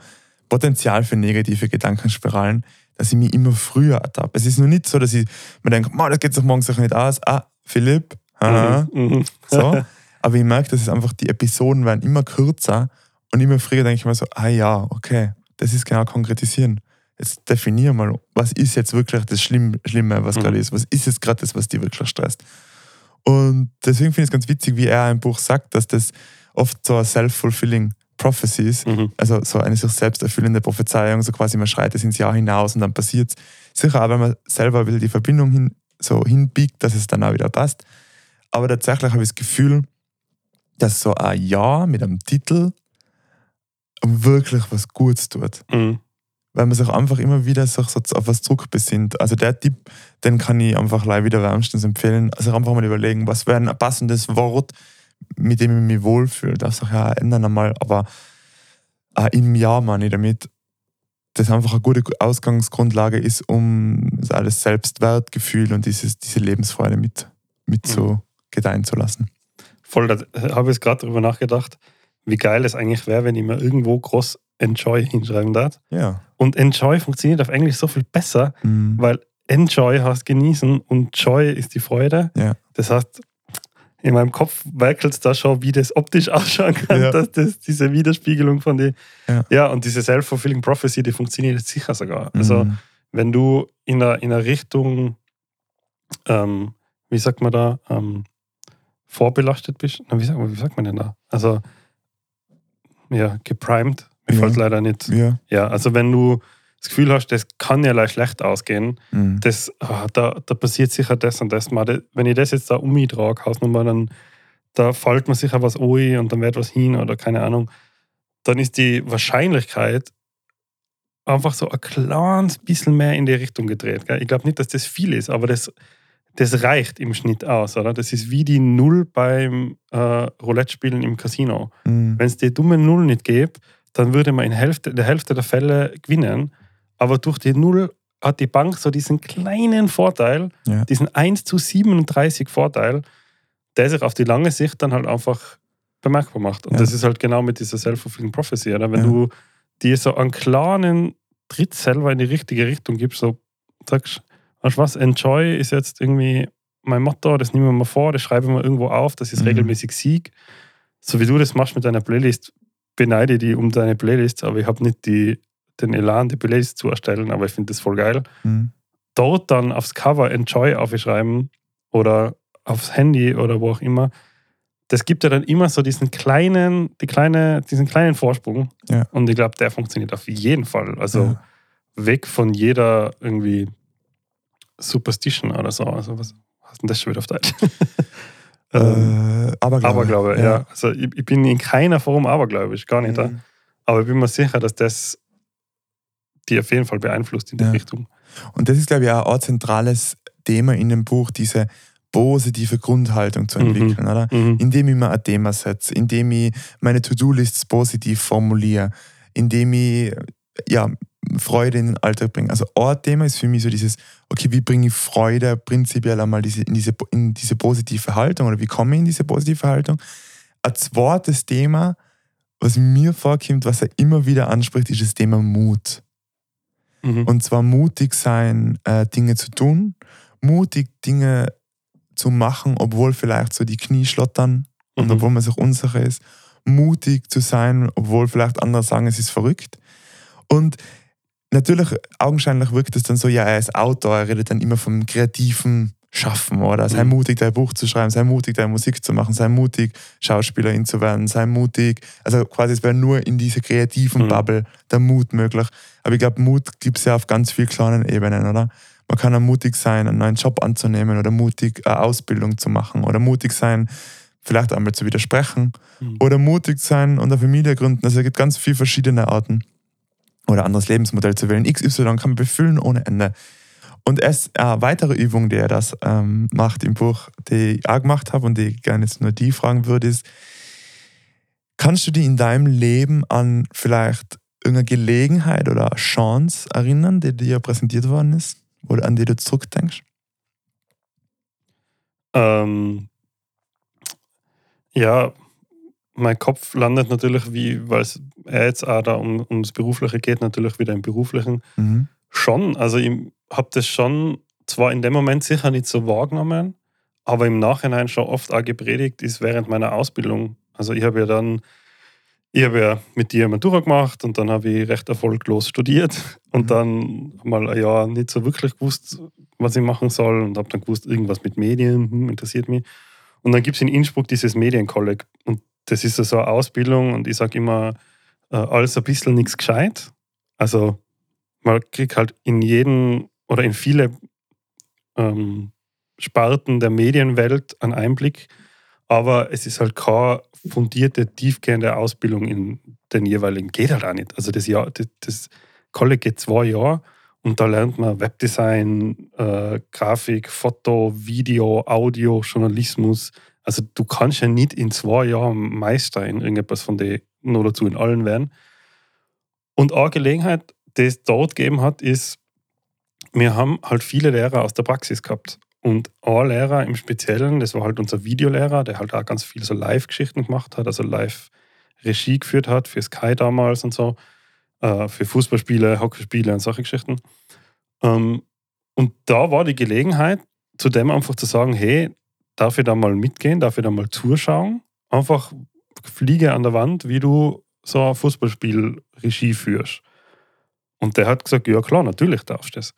Potenzial für negative Gedankenspiralen, dass ich mich immer früher ertappe. Es ist nur nicht so, dass ich mir denke, das geht sich morgen sicher nicht aus. Ah, Philipp, haha, mhm, so. Aber ich merke, dass es einfach, die Episoden werden immer kürzer und immer früher denke ich mir so, ah ja, okay, das ist genau konkretisieren. Jetzt definier mal, was ist jetzt wirklich das Schlimme, was mhm. gerade ist? Was ist jetzt gerade das, was dich wirklich stresst? Und deswegen finde ich es ganz witzig, wie er im Buch sagt, dass das oft so self-fulfilling prophecies, mhm. also so eine sich selbst erfüllende Prophezeiung, so quasi man schreit es ins Jahr hinaus und dann passiert es. Sicher auch, wenn man selber will, die Verbindung hin, so hinbiegt, dass es dann auch wieder passt. Aber tatsächlich habe ich das Gefühl, dass so ein Jahr mit einem Titel wirklich was Gutes tut. Mhm. Weil man sich einfach immer wieder so, so auf was zurückbesinnt. Also der Tipp, den kann ich einfach live wieder wärmstens empfehlen. Also einfach mal überlegen, was wäre ein passendes Wort, mit dem ich mich wohlfühle. Das auch ja ändern einmal, aber äh, im Jahr meine ich damit, das einfach eine gute Ausgangsgrundlage ist, um das Selbstwertgefühl und dieses, diese Lebensfreude mit, mit Mhm. so gedeihen zu lassen. Voll, da habe ich gerade darüber nachgedacht, wie geil es eigentlich wäre, wenn ich mir irgendwo groß Enjoy hinschreiben darf. Ja. Und Enjoy funktioniert auf Englisch so viel besser, Mhm. weil Enjoy heißt genießen und Joy ist die Freude. Ja. Das heißt, in meinem Kopf werkelt es da schon, wie das optisch ausschauen kann, Ja. dass das diese Widerspiegelung von die. Ja. Ja, und diese Self-Fulfilling Prophecy, die funktioniert jetzt sicher sogar. Also, Mhm. wenn du in einer, in einer Richtung, ähm, wie sagt man da, ähm, vorbelastet bist, na, wie, sagt, man- wie sagt man denn da? Also, ja, geprimed, mir Ja. fällt leider nicht. Ja. Ja, also wenn du das Gefühl hast, das kann ja leicht schlecht ausgehen, Mhm. das, ah, da, da passiert sicher das und das mal. Wenn ich das jetzt da um mich trage, Hausnummer, dann da fällt mir sicher was ein und dann wird was hin oder keine Ahnung, dann ist die Wahrscheinlichkeit einfach so ein kleines bisschen mehr in die Richtung gedreht. Gell? Ich glaube nicht, dass das viel ist, aber das, das reicht im Schnitt aus, oder? Das ist wie die Null beim äh, Roulette-Spielen im Casino. Mhm. Wenn es die dumme Null nicht gäbe, dann würde man in Hälfte, der Hälfte der Fälle gewinnen. Aber durch die Null hat die Bank so diesen kleinen Vorteil, Ja. diesen 1 zu 37 Vorteil, der sich auf die lange Sicht dann halt einfach bemerkbar macht. Und Ja. das ist halt genau mit dieser Self-Fulfilling Prophecy. Oder? Wenn Ja. du dir so einen kleinen Tritt selber in die richtige Richtung gibst, so sagst, weißt du was, Enjoy ist jetzt irgendwie mein Motto, das nehmen wir mal vor, das schreibe ich mal irgendwo auf, dass ich es Mhm. regelmäßig sieg. So wie du das machst mit deiner Playlist, beneide die um deine Playlist, aber ich habe nicht die, den Elan, die Playlist zu erstellen, aber ich finde das voll geil. Mhm. Dort dann aufs Cover Enjoy aufschreiben oder aufs Handy oder wo auch immer, das gibt ja dann immer so diesen kleinen, die kleine, diesen kleinen Vorsprung. Ja. Und ich glaube, der funktioniert auf jeden Fall. Also Ja. weg von jeder irgendwie Superstition oder so. Also was heißt denn das schon wieder auf Deutsch? Ähm, Äh, Aberglaube. Aberglaube, ja. Also ich, ich bin in keiner Form abergläubisch, gar nicht. Mhm. Aber ich bin mir sicher, dass das die auf jeden Fall beeinflusst in die Ja. Richtung. Und das ist, glaube ich, auch ein zentrales Thema in dem Buch, diese positive Grundhaltung zu Mhm. entwickeln, oder? Mhm. Indem ich mir ein Thema setze, indem ich meine To-Do-Lists positiv formuliere, indem ich ja, Freude in den Alltag bringe. Also ein Thema ist für mich so dieses, okay, wie bringe ich Freude prinzipiell einmal diese, in, diese, in diese positive Haltung oder wie komme ich in diese positive Haltung? Ein zweites Thema, was mir vorkommt, was er immer wieder anspricht, ist das Thema Mut. Mhm. Und zwar mutig sein, äh, Dinge zu tun, mutig Dinge zu machen, obwohl vielleicht so die Knie schlottern und Mhm. obwohl man sich unsicher ist. Mutig zu sein, obwohl vielleicht andere sagen, es ist verrückt. Und natürlich, augenscheinlich wirkt es dann so, ja, er ist Autor, er redet dann immer vom kreativen Schaffen, oder? Sei Mhm. mutig, dein Buch zu schreiben, sei mutig, deine Musik zu machen, sei mutig, Schauspielerin zu werden, sei mutig. Also quasi, es wäre nur in dieser kreativen Mhm. Bubble der Mut möglich. Aber ich glaube, Mut gibt es ja auf ganz vielen kleinen Ebenen, oder? Man kann auch mutig sein, einen neuen Job anzunehmen oder mutig eine Ausbildung zu machen oder mutig sein, vielleicht einmal zu widersprechen Mhm. oder mutig sein und eine Familie gründen. Also es gibt ganz viele verschiedene Arten oder anderes Lebensmodell zu wählen. XY kann man befüllen ohne Ende. Und es eine weitere Übung, die er das ähm, macht im Buch, die ich auch gemacht habe und die ich gerne jetzt nur die fragen würde, ist, kannst du dich in deinem Leben an vielleicht irgendeine Gelegenheit oder Chance erinnern, die dir präsentiert worden ist oder an die du zurückdenkst? Ähm, ja, mein Kopf landet natürlich, wie, weil es jetzt auch da um, ums Berufliche geht, natürlich wieder im Beruflichen. Mhm. Schon, also ich habe das schon zwar in dem Moment sicher nicht so wahrgenommen, aber im Nachhinein schon oft auch gepredigt ist während meiner Ausbildung. Also ich habe ja dann, ich habe ja mit dir Matura gemacht und dann habe ich recht erfolglos studiert und Mhm. dann mal ein Jahr nicht so wirklich gewusst, was ich machen soll und habe dann gewusst, irgendwas mit Medien hm, interessiert mich. Und dann gibt es in Innsbruck dieses Medienkolleg und das ist so eine Ausbildung und ich sage immer, äh, alles ein bisschen nichts gescheit. Also man kriegt halt in jeden oder in viele ähm, Sparten der Medienwelt einen Einblick, aber es ist halt keine fundierte, tiefgehende Ausbildung in den jeweiligen. Geht halt auch nicht. Also das Jahr, das, das College geht zwei Jahre und da lernt man Webdesign, äh, Grafik, Foto, Video, Audio, Journalismus. Also du kannst ja nicht in zwei Jahren Meister in irgendetwas von den, nur dazu in allen werden. Und eine Gelegenheit, die es dort gegeben hat, ist, wir haben halt viele Lehrer aus der Praxis gehabt. Und ein Lehrer im Speziellen, das war halt unser Videolehrer, der halt auch ganz viel so Live-Geschichten gemacht hat, also Live-Regie geführt hat für Sky damals und so, äh, für Fußballspiele, Hockeyspiele und solche Geschichten. Ähm, und da war die Gelegenheit, zu dem einfach zu sagen, hey, darf ich da mal mitgehen, darf ich da mal zuschauen? Einfach fliege an der Wand, wie du so ein Fußballspiel Regie führst. Und der hat gesagt, ja klar, natürlich darfst du das.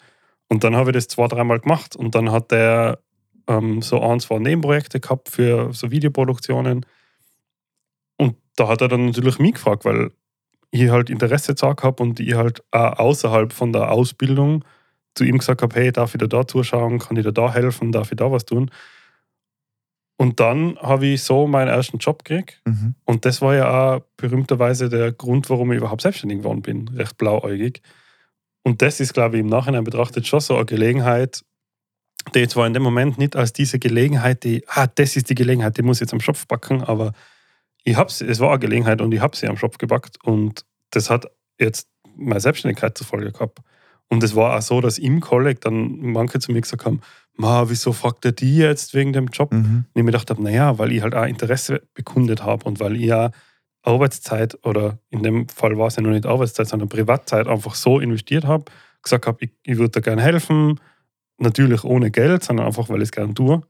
Und dann habe ich das zwei, dreimal gemacht und dann hat der ähm, so ein, zwei Nebenprojekte gehabt für so Videoproduktionen. Und da hat er dann natürlich mich gefragt, weil ich halt Interesse gezeigt habe und ich halt auch außerhalb von der Ausbildung zu ihm gesagt habe, hey, darf ich dir da zuschauen, kann ich dir da helfen, darf ich da was tun? Und dann habe ich so meinen ersten Job gekriegt. Mhm. Und das war ja auch berühmterweise der Grund, warum ich überhaupt selbstständig geworden bin, recht blauäugig. Und das ist, glaube ich, im Nachhinein betrachtet schon so eine Gelegenheit, die zwar in dem Moment nicht als diese Gelegenheit, die, ah, das ist die Gelegenheit, die muss ich jetzt am Schopf backen, aber ich hab's, es war eine Gelegenheit und ich habe sie am Schopf gebackt und das hat jetzt meine Selbstständigkeit zur Folge gehabt. Und es war auch so, dass im Kolleg dann manche zu mir gesagt haben, Ma, wieso fragt er die jetzt wegen dem Job? Mhm. Und ich mir gedacht habe, naja, weil ich halt auch Interesse bekundet habe und weil ich ja Arbeitszeit oder in dem Fall war es ja noch nicht Arbeitszeit, sondern Privatzeit einfach so investiert habe, gesagt habe, ich, ich würde da gerne helfen, natürlich ohne Geld, sondern einfach, weil ich es gerne tue.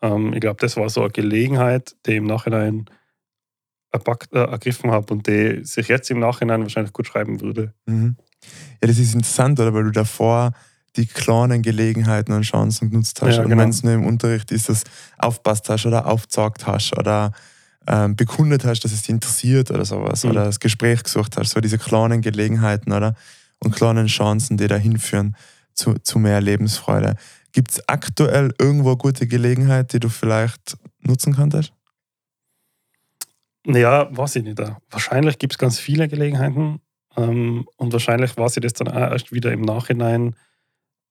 Ähm, ich glaube, das war so eine Gelegenheit, die im Nachhinein erpackt, äh, ergriffen habe und die sich jetzt im Nachhinein wahrscheinlich gut schreiben würde. Mhm. Ja, das ist interessant, oder? Weil du davor die kleinen Gelegenheiten und Chancen genutzt hast. Ja, genau. Und wenn es nur im Unterricht ist, dass aufpasst hast oder aufgezeigt hast oder ähm, bekundet hast, dass es dich interessiert oder sowas, mhm. oder das Gespräch gesucht hast, so diese kleinen Gelegenheiten, oder? Und kleinen Chancen, die da hinführen zu, zu mehr Lebensfreude. Gibt es aktuell irgendwo eine gute Gelegenheit, die du vielleicht nutzen könntest? Ja, weiß ich nicht. Wahrscheinlich gibt es ganz viele Gelegenheiten ähm, und wahrscheinlich weiß ich das dann auch erst wieder im Nachhinein,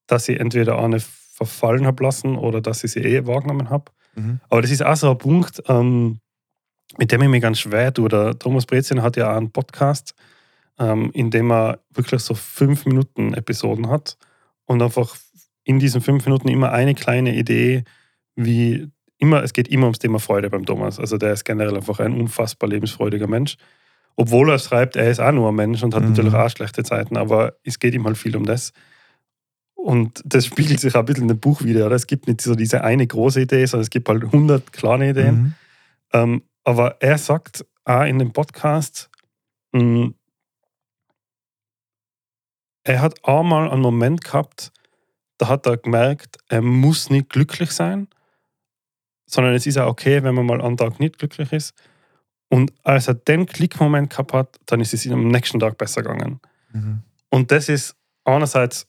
dass ich entweder eine verfallen habe lassen oder dass ich sie eh wahrgenommen habe. Mhm. Aber das ist auch so ein Punkt, ähm, mit dem ich mich ganz schwer tue. Der Thomas Brezien hat ja auch einen Podcast, ähm, in dem er wirklich so fünf Minuten Episoden hat und einfach in diesen fünf Minuten immer eine kleine Idee, wie immer, es geht immer ums Thema Freude beim Thomas. Also der ist generell einfach ein unfassbar lebensfreudiger Mensch. Obwohl er schreibt, er ist auch nur ein Mensch und hat mhm. natürlich auch schlechte Zeiten, aber es geht ihm halt viel um das. Und das spiegelt sich auch ein bisschen in dem Buch wieder. Oder? Es gibt nicht so diese eine große Idee, sondern es gibt halt 100 kleine Ideen. Mhm. Ähm, aber er sagt auch in dem Podcast, mh, hm, er hat einmal einen Moment gehabt, da hat er gemerkt, er muss nicht glücklich sein, sondern es ist auch okay, wenn man mal einen Tag nicht glücklich ist. Und als er den Klickmoment gehabt hat, dann ist es ihm am nächsten Tag besser gegangen. Mhm. Und das ist einerseits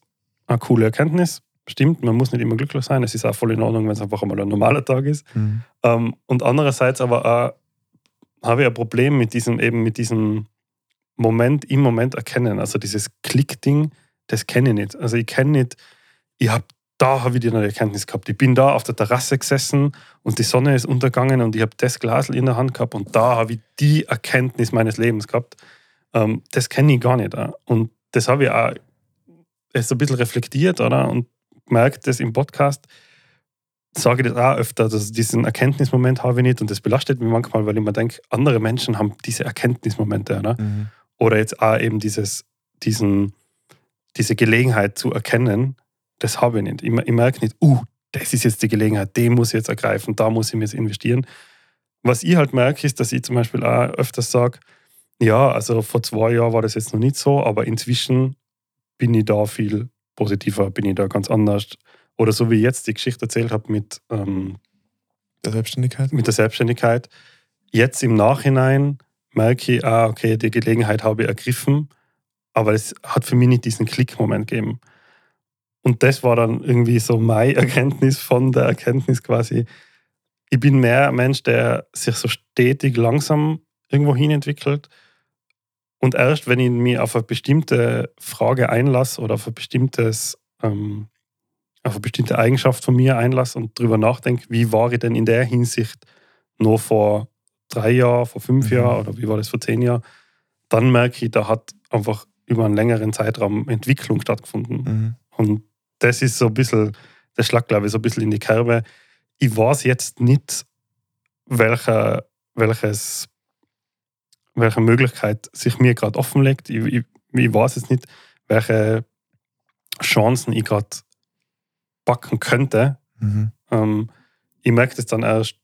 eine coole Erkenntnis, stimmt, man muss nicht immer glücklich sein. Es ist auch voll in Ordnung, wenn es einfach einmal ein normaler Tag ist. Mhm. Ähm, und andererseits aber auch habe ich ein Problem mit diesem, eben mit diesem Moment im Moment erkennen. Also dieses Klick-Ding, das kenne ich nicht. Also ich kenne nicht, ich habe da habe ich die neue Erkenntnis gehabt. Ich bin da auf der Terrasse gesessen und die Sonne ist untergegangen und ich habe das Glas in der Hand gehabt und da habe ich die Erkenntnis meines Lebens gehabt. Ähm, das kenne ich gar nicht. Und das habe ich auch so ein bisschen reflektiert oder? und merkt das im Podcast sage das auch öfter, dass diesen Erkenntnismoment habe ich nicht und das belastet mich manchmal, weil ich mir denke, andere Menschen haben diese Erkenntnismomente. Ne? Mhm. Oder jetzt auch eben dieses, diesen, diese Gelegenheit zu erkennen, das habe ich nicht. Ich, ich merke nicht, uh, das ist jetzt die Gelegenheit, den muss ich jetzt ergreifen, da muss ich mir jetzt investieren. Was ich halt merke, ist, dass ich zum Beispiel auch öfters sage, ja, also vor zwei Jahren war das jetzt noch nicht so, aber inzwischen bin ich da viel positiver, bin ich da ganz anders oder so wie ich jetzt die Geschichte erzählt habe mit ähm, der Selbstständigkeit. Mit der Selbstständigkeit. Jetzt im Nachhinein merke ich, ah, okay, die Gelegenheit habe ich ergriffen, aber es hat für mich nicht diesen Klickmoment gegeben. Und das war dann irgendwie so meine Erkenntnis von der Erkenntnis quasi. Ich bin mehr ein Mensch, der sich so stetig langsam irgendwo hin entwickelt. Und erst wenn ich mich auf eine bestimmte Frage einlasse oder auf ein bestimmtes ähm, auf eine bestimmte Eigenschaft von mir einlasse und darüber nachdenke, wie war ich denn in der Hinsicht nur vor drei Jahren, vor fünf mhm. Jahren oder wie war das vor zehn Jahren, dann merke ich, da hat einfach über einen längeren Zeitraum Entwicklung stattgefunden. Mhm. Und das ist so ein bisschen, das schlagt, glaube ich, so ein bisschen in die Kerbe. Ich weiß jetzt nicht, welche, welches, welche Möglichkeit sich mir gerade offenlegt. Ich, ich, ich weiß jetzt nicht, welche Chancen ich gerade backen könnte. Mhm. Ähm, ich merke das dann erst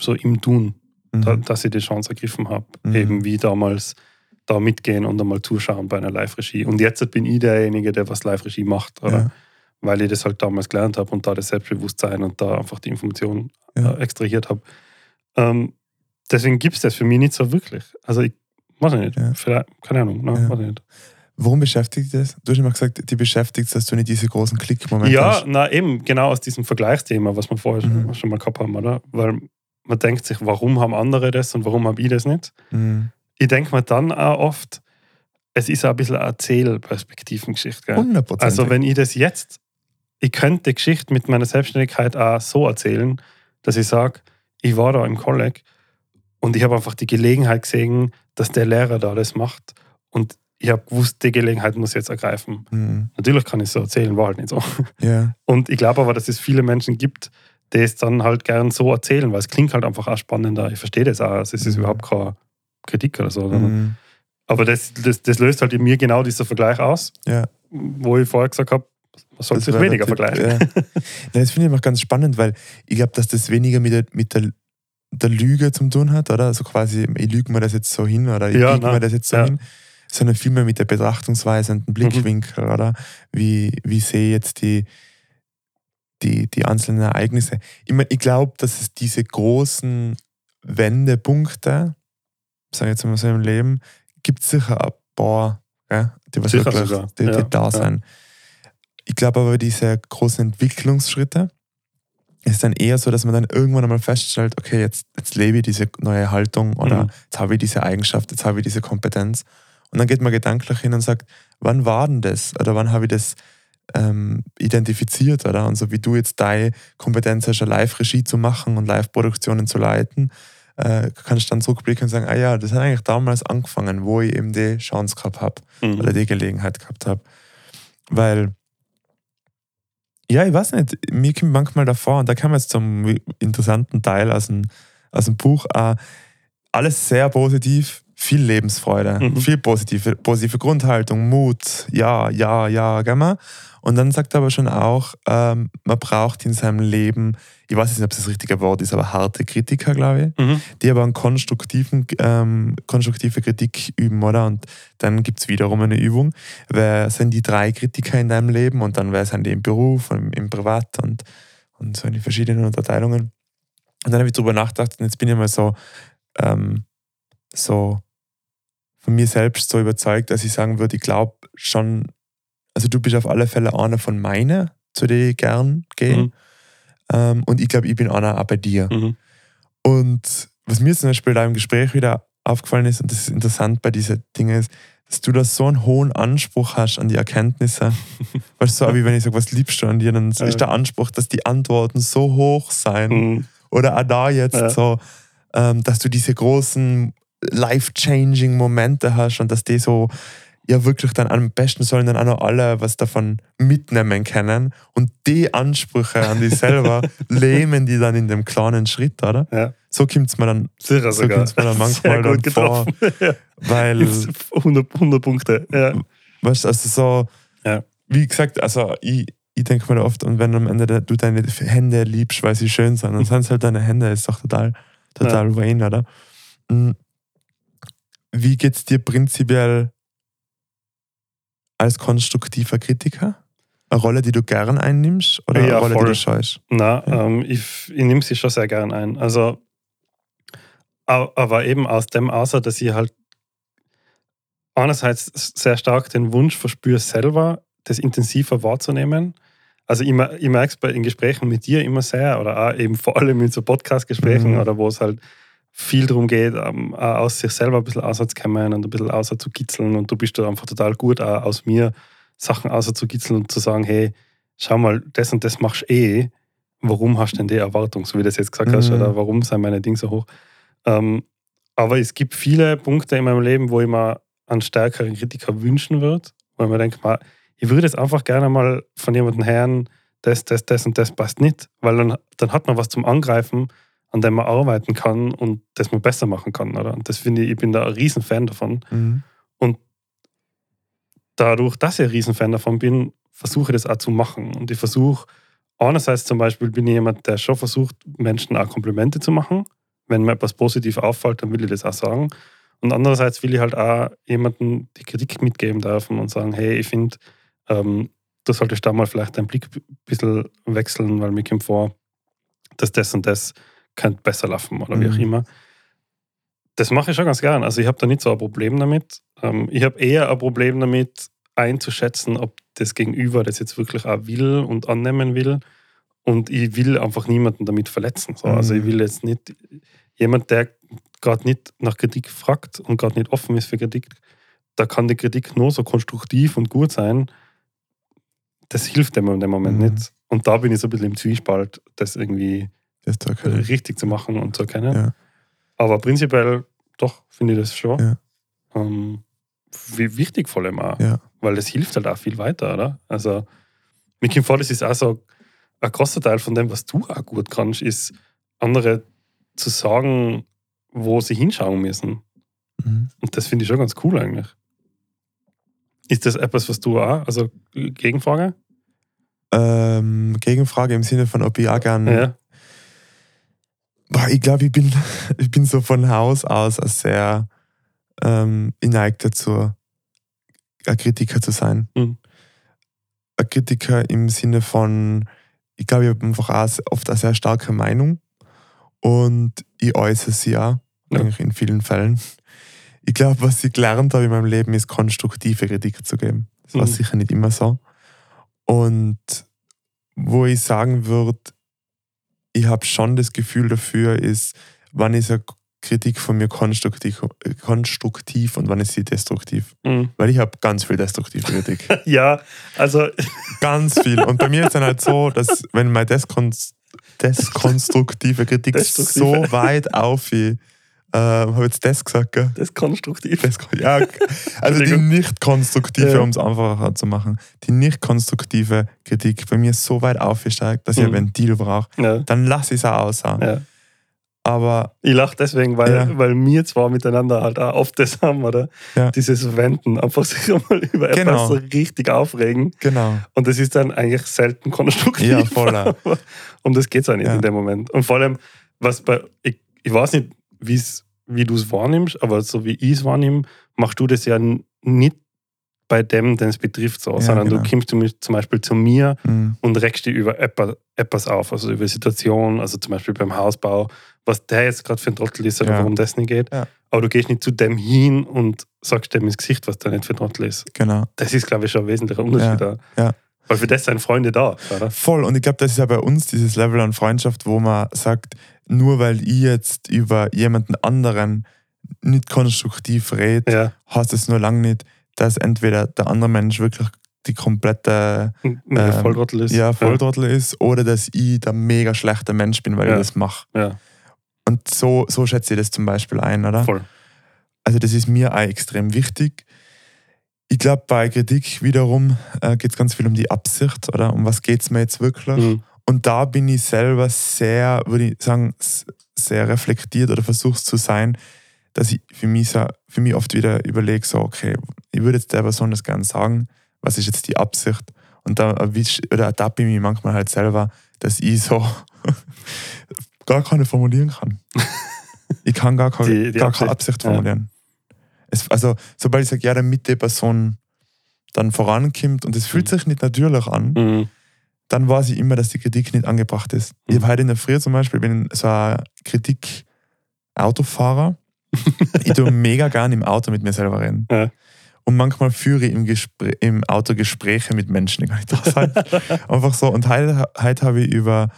so im Tun, da, Mhm. dass ich die Chance ergriffen habe. Mhm. Eben wie damals da mitgehen und einmal zuschauen bei einer Live-Regie. Und jetzt bin ich derjenige, der was Live-Regie macht? Ja. weil ich das halt damals gelernt habe und da das Selbstbewusstsein und da einfach die Informationen Ja. äh, extrahiert habe. Ähm, deswegen gibt es das für mich nicht so wirklich. Also ich weiß ich nicht. Ja. Vielleicht, keine Ahnung, ne? Weiß ich nicht. Warum beschäftigt das? Du hast immer gesagt, die beschäftigt, dass du nicht diese großen Klickmomente Ja, hast. na eben, genau aus diesem Vergleichsthema, was wir vorher Mhm. schon, mal gehabt haben, oder? Weil man denkt sich, warum haben andere das und warum habe ich das nicht? Mhm. Ich denke mir dann auch oft, es ist auch ein bisschen eine Erzählperspektivengeschichte. Gell? 100%. Also wenn ich das jetzt, ich könnte die Geschichte mit meiner Selbstständigkeit auch so erzählen, dass ich sage, ich war da im Kolleg und ich habe einfach die Gelegenheit gesehen, dass der Lehrer da das macht und ich habe gewusst, die Gelegenheit muss ich jetzt ergreifen. Mhm. Natürlich kann ich es so erzählen, war halt nicht so. Ja, Und ich glaube aber, dass es viele Menschen gibt, die es dann halt gern so erzählen, weil es klingt halt einfach auch spannender. Ich verstehe das auch. Also es ist Mhm. überhaupt keine Kritik oder so. mhm. Aber das, das, das löst halt in mir genau dieser Vergleich aus, ja. wo ich vorher gesagt habe, man sollte sich weniger Tipp, vergleichen. Ja. Ja, das finde ich auch ganz spannend, weil ich glaube, dass das weniger mit der, mit der, der Lüge zu tun hat, oder? Also quasi, ich lüge mir das jetzt so hin oder ich Ja, biege mir nein. das jetzt so Ja. hin, sondern vielmehr mit der Betrachtungsweise und dem Blickwinkel, Mhm. oder? Wie, wie sehe ich jetzt die, die, die einzelnen Ereignisse? Ich, mein, ich glaube, dass es diese großen Wendepunkte, sage ich jetzt mal so im Leben, gibt es sicher ein paar, ja, die, was Sicher wirklich, die, die ja, da ja. sein. Ich glaube aber, diese großen Entwicklungsschritte ist dann eher so, dass man dann irgendwann einmal feststellt, okay, jetzt, jetzt lebe ich diese neue Haltung oder Mhm. jetzt habe ich diese Eigenschaft, jetzt habe ich diese Kompetenz. Und dann geht man gedanklich hin und sagt, wann war denn das? Oder wann habe ich das ähm, identifiziert? Oder? Und so wie du jetzt deine Kompetenz hast, Live-Regie zu machen und Live-Produktionen zu leiten, äh, kannst du dann zurückblicken und sagen, ah ja, das hat eigentlich damals angefangen, wo ich eben die Chance gehabt habe Mhm. oder die Gelegenheit gehabt habe. Weil, ja, ich weiß nicht, mir kommt manchmal davor, und da kommen wir jetzt zum interessanten Teil aus dem, aus dem Buch, äh, alles sehr positiv, viel Lebensfreude, Mhm. viel positive, positive Grundhaltung, Mut, ja, ja, ja, gell mal? Und dann sagt er aber schon auch, ähm, man braucht in seinem Leben, ich weiß nicht, ob das das richtige Wort ist, aber harte Kritiker, glaube ich Mhm. die aber einen konstruktiven, ähm, konstruktive Kritik üben, oder? Und dann gibt es wiederum eine Übung. Wer sind die drei Kritiker in deinem Leben und dann wer sind die im Beruf und im Privat und, und so in die verschiedenen Unterteilungen. Und dann habe ich darüber nachgedacht und jetzt bin ich mal so, ähm, so von mir selbst so überzeugt, dass ich sagen würde, ich glaube schon, also du bist auf alle Fälle einer von meinen, zu denen ich gern gehe. Mhm. Ähm, und ich glaube, ich bin einer auch bei dir. Mhm. Und was mir zum Beispiel da im Gespräch wieder aufgefallen ist, und das ist interessant bei diesen Dingen, ist, dass du da so einen hohen Anspruch hast an die Erkenntnisse. weißt du, so wie wenn ich sage, was liebst du an dir, dann Ja. ist der Anspruch, dass die Antworten so hoch sein. Mhm. Oder auch da jetzt Ja. so, ähm, dass du diese großen life-changing Momente hast und dass die so ja wirklich dann am besten sollen dann auch noch alle was davon mitnehmen können. Und die Ansprüche an dich selber lähmen die dann in dem kleinen Schritt, oder? Ja. So kommt es mir dann, Sicher so sogar. kommt's mir dann manchmal dann vor. getroffen. ja. weil, 100, 100 Punkte. Ja. weißt du, also so, Ja. wie gesagt, also ich, ich denke mir oft, und wenn am Ende du deine Hände liebst, weil sie schön sind, dann sind es halt deine Hände, ist doch total, total vain, oder? Mhm. Wie geht's dir prinzipiell als konstruktiver Kritiker? Eine Rolle, die du gern einnimmst oder Ja, eine Rolle, voll. die du scheust? Na, Ja. ähm, ich, ich nehme sie schon sehr gern ein. Also, aber eben aus dem außer, dass ich halt einerseits sehr stark den Wunsch verspüre, selber das intensiver wahrzunehmen. Also ich, ich merke es in Gesprächen mit dir immer sehr oder auch eben vor allem in so Podcast-Gesprächen Mhm. oder wo es halt viel darum geht, ähm, auch aus sich selber ein bisschen auszukommen und ein bisschen auszukitzeln und du bist da einfach total gut, auch aus mir Sachen auszukitzeln und zu sagen, hey, schau mal, das und das machst du eh, warum hast du denn die Erwartung, so wie du das jetzt gesagt hast, Mhm. oder warum sind meine Dinge so hoch? Ähm, aber es gibt viele Punkte in meinem Leben, wo ich mir einen stärkeren Kritiker wünschen würde, weil man denkt, mal, ich würde jetzt einfach gerne mal von jemandem hören, das, das, das und das passt nicht, weil dann, dann hat man was zum Angreifen, an dem man arbeiten kann und das man besser machen kann. Oder? Und das finde ich, ich bin da ein Riesenfan davon. Mhm. Und dadurch, dass ich ein Riesenfan davon bin, versuche ich das auch zu machen. Und ich versuche, einerseits zum Beispiel bin ich jemand, der schon versucht, Menschen auch Komplimente zu machen. Wenn mir etwas positiv auffällt, dann will ich das auch sagen. Und andererseits will ich halt auch jemandem die Kritik mitgeben dürfen und sagen, hey, ich finde, ähm, du solltest da mal vielleicht deinen Blick ein bisschen wechseln, weil mir kommt vor, dass das und das könnte besser laufen oder wie auch Mhm. immer. Das mache ich schon ganz gern. Also ich habe da nicht so ein Problem damit. Ähm, ich habe eher ein Problem damit, einzuschätzen, ob das Gegenüber das jetzt wirklich auch will und annehmen will. Und ich will einfach niemanden damit verletzen. So. Also Mhm. ich will jetzt nicht jemand, der gerade nicht nach Kritik fragt und gerade nicht offen ist für Kritik, da kann die Kritik nur so konstruktiv und gut sein. Das hilft dem in dem Moment Mhm. nicht. Und da bin ich so ein bisschen im Zwiespalt, das irgendwie Das okay. richtig zu machen und zu erkennen. Ja. Aber prinzipiell doch, finde ich das schon. Ja. Ähm, wie wichtig vor allem auch. Ja. Weil das hilft halt auch viel weiter, oder? Also, mir kommt vor, das ist auch so ein großer Teil von dem, was du auch gut kannst, ist, andere zu sagen, wo sie hinschauen müssen. Mhm. Und das finde ich schon ganz cool eigentlich. Ist das etwas, was du auch, also Gegenfrage? Ähm, Gegenfrage im Sinne von, ob ich auch gern. Ja. Boah, ich glaube, ich bin, ich bin so von Haus aus sehr ähm, geneigt dazu, ein Kritiker zu sein. Mhm. Ein Kritiker im Sinne von, ich glaube, ich habe einfach auch oft eine sehr starke Meinung und ich äußere sie auch, Ja. eigentlich in vielen Fällen. Ich glaube, was ich gelernt habe in meinem Leben, ist konstruktive Kritik zu geben. Das war Mhm. sicher nicht immer so. Und wo ich sagen würde, ich habe schon das Gefühl dafür, ist, wann ist eine Kritik von mir konstruktiv, konstruktiv und wann ist sie destruktiv. Mhm. Weil ich habe ganz viel destruktive Kritik. Ja, also ganz viel. Und bei mir ist es dann halt so, dass wenn meine Deskon- deskonstruktive Kritik Destruktive. so weit auf wie, äh, habe jetzt das gesagt, gell? das konstruktiv. Das, ja, also die nicht konstruktive, Ja. um es einfacher zu machen, die nicht konstruktive Kritik bei mir so weit aufsteigt, dass ich Mhm. ein Ventil brauche, Ja, dann lasse ich es auch aussehen. ja. Aber Ich lache deswegen, weil, Ja. weil wir zwar miteinander halt auch oft das haben, oder? Ja. Dieses Wenden, einfach sich einmal über Genau. etwas so richtig aufregen. genau, Und das ist dann eigentlich selten konstruktiv. Ja, voll. Aber um das geht es auch nicht in dem Moment. Und vor allem, was bei, ich, ich weiß nicht, wie's, wie du es wahrnimmst, aber so wie ich es wahrnehme, machst du das ja nicht bei dem, den es betrifft, so, Ja, sondern genau. du kommst zum Beispiel zu mir Mhm. und regst dich über etwa- etwas auf, also über Situation, also zum Beispiel beim Hausbau, was der jetzt gerade für ein Trottel ist oder Ja. warum das nicht geht. Ja. Aber du gehst nicht zu dem hin und sagst dem ins Gesicht, was der nicht für ein Trottel ist. genau. Das ist, glaube ich, schon ein wesentlicher Unterschied da. ja. Weil für das sind Freunde da, oder? Voll. Und ich glaube, das ist ja bei uns dieses Level an Freundschaft, wo man sagt, nur weil ich jetzt über jemanden anderen nicht konstruktiv rede, Ja. heißt es nur lange nicht, dass entweder der andere Mensch wirklich die komplette Ähm, Volltrottel ist. ja, Volltrottel ist oder dass ich der mega schlechte Mensch bin, weil Ja. ich das mache. Ja, Und so, so schätze ich das zum Beispiel ein, oder? voll. Also das ist mir auch extrem wichtig. Ich glaube, bei Kritik wiederum äh, geht es ganz viel um die Absicht, oder? Um was geht es mir jetzt wirklich? Mhm. Und da bin ich selber sehr, würde ich sagen, sehr reflektiert oder versuche es zu sein, dass ich für mich, so, für mich oft wieder überlege, so, okay, ich würde jetzt der Person das gerne sagen, was ist jetzt die Absicht? Und da erwisch, oder ertappe ich mich manchmal halt selber, dass ich so gar keine formulieren kann. Ich kann gar, keine, Die- die gar keine Absicht, Absicht ja. formulieren. Es, also, sobald ich sage, ja, damit die Person dann vorankommt und es fühlt sich nicht natürlich an, Mhm. Dann weiß ich immer, dass die Kritik nicht angebracht ist. Ich Mhm. habe heute in der Früh zum Beispiel, bin so ein Kritik-Autofahrer. ich tue mega gern im Auto mit mir selber reden. Ja. Und manchmal führe ich im, Gespr im Auto Gespräche mit Menschen, die gar nicht da sind. Einfach so. Und heute, heute habe ich über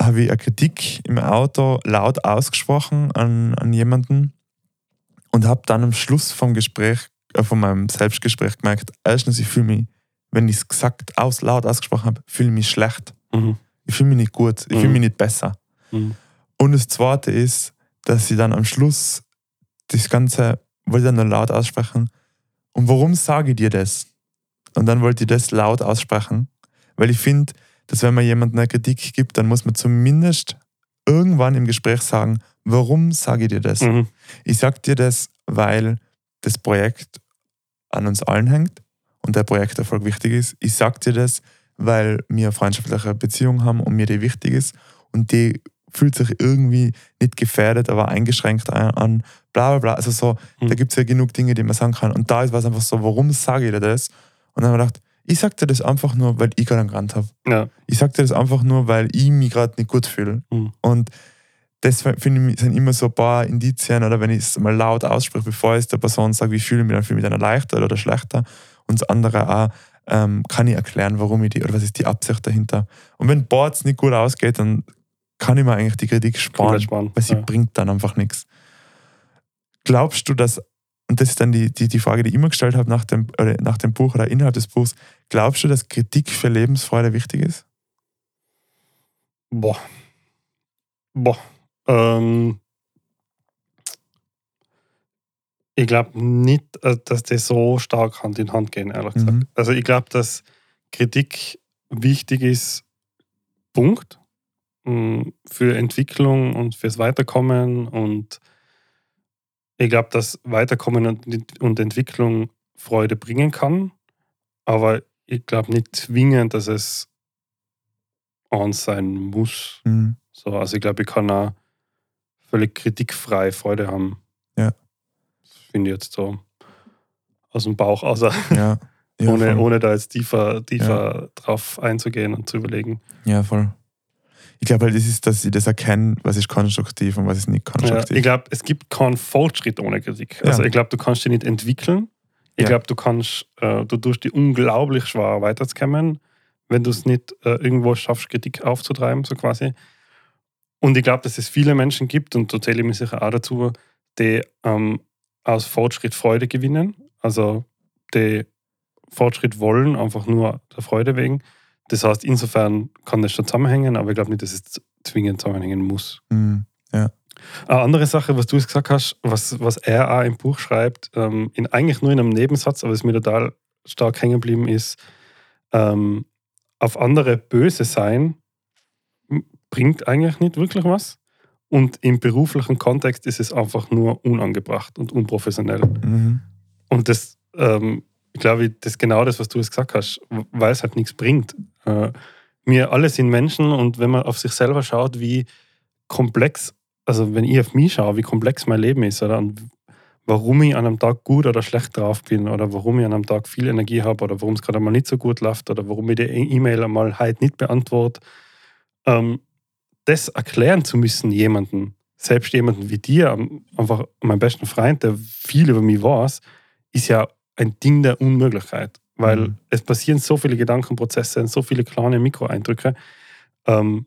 habe ich eine Kritik im Auto laut ausgesprochen an, an jemanden und habe dann am Schluss vom Gespräch, äh, von meinem Selbstgespräch gemerkt, erstens, ich fühle mich, wenn ich es gesagt, aus, laut ausgesprochen habe, fühle ich mich schlecht. Mhm. Ich fühle mich nicht gut, ich Mhm. fühle mich nicht besser. Mhm. Und das Zweite ist, dass ich dann am Schluss das Ganze wollte dann nur laut aussprechen. Und warum sage ich dir das? Und dann wollte ich das laut aussprechen, weil ich finde, dass wenn man jemandem eine Kritik gibt, dann muss man zumindest irgendwann im Gespräch sagen, warum sage ich dir das? Mhm. Ich sage dir das, weil das Projekt an uns allen hängt und der Projekterfolg wichtig ist. Ich sage dir das, weil wir eine freundschaftliche Beziehung haben und mir die wichtig ist und die fühlt sich irgendwie nicht gefährdet, aber eingeschränkt an, bla bla bla. Also so, Mhm. da gibt es ja genug Dinge, die man sagen kann. Und da ist was einfach so, warum sage ich dir das? Und dann habe ich gedacht, ich sage dir das einfach nur, weil ich gerade einen Grant habe. Ja. Ich sage dir das einfach nur, weil ich mich gerade nicht gut fühle. Mhm. Und das finde ich sind immer so ein paar Indizien, oder wenn ich es mal laut ausspreche, bevor ich es der Person sage, wie fühle ich mich, dann fühle ich mich dann leichter oder schlechter. Und das andere auch, ähm, kann ich erklären, warum ich die, oder was ist die Absicht dahinter. Und wenn Boards nicht gut ausgeht, dann kann ich mir eigentlich die Kritik sparen, sparen, weil sie ja. bringt dann einfach nichts. Glaubst du, dass, und das ist dann die, die, die Frage, die ich immer gestellt habe nach dem, oder nach dem Buch oder innerhalb des Buchs, glaubst du, dass Kritik für Lebensfreude wichtig ist? Boah. Boah. Ähm, ich glaube nicht, äh, dass die so stark Hand in Hand gehen, ehrlich gesagt. Mhm. Also ich glaube, dass Kritik wichtig ist, Punkt, mh, für Entwicklung und fürs Weiterkommen. Und ich glaube, dass Weiterkommen und, und Entwicklung Freude bringen kann. Aber ich glaube nicht zwingend, dass es on sein muss. Mhm. So, also ich glaube, ich kann auch völlig kritikfrei Freude haben. Ja. Finde ich jetzt so aus dem Bauch, außer Ja. ja ohne, voll. ohne da jetzt tiefer, tiefer drauf einzugehen und zu überlegen. Ja, voll. Ich glaube halt, das ist, dass ich das erkenne, was ist konstruktiv und was ist nicht Ja, konstruktiv. ich glaube, es gibt keinen Fortschritt ohne Kritik. Also Ja. ich glaube, du kannst dich nicht entwickeln. Ich Ja. glaube, du kannst, äh, du tust dich unglaublich schwer weiterzukommen, wenn du es nicht äh, irgendwo schaffst, Kritik aufzutreiben, so quasi. Und ich glaube, dass es viele Menschen gibt, und da zähle ich mich sicher auch dazu, die ähm, aus Fortschritt Freude gewinnen. Also die Fortschritt wollen, einfach nur der Freude wegen. Das heißt, insofern kann das schon zusammenhängen, aber ich glaube nicht, dass es zwingend zusammenhängen muss. Mhm. Eine andere Sache, was du jetzt gesagt hast, was, was er auch im Buch schreibt, ähm, in, eigentlich nur in einem Nebensatz, aber es mir total stark hängen geblieben ist, ähm, auf andere böse sein bringt eigentlich nicht wirklich was. Und im beruflichen Kontext ist es einfach nur unangebracht und unprofessionell. Mhm. Und das, ähm, ich glaube, das ist genau das, was du jetzt gesagt hast, weil es halt nichts bringt. Äh, wir alle sind Menschen und wenn man auf sich selber schaut, wie komplex, also wenn ich auf mich schaue, wie komplex mein Leben ist, oder und warum ich an einem Tag gut oder schlecht drauf bin, oder warum ich an einem Tag viel Energie habe, oder warum es gerade mal nicht so gut läuft, oder warum ich die E-Mail einmal heute nicht beantworte, ähm, das erklären zu müssen jemandem, selbst jemanden wie dir, einfach mein besten Freund, der viel über mich weiß, ist ja ein Ding der Unmöglichkeit. Weil Mhm. es passieren so viele Gedankenprozesse, so viele kleine Mikroeindrücke. Ähm,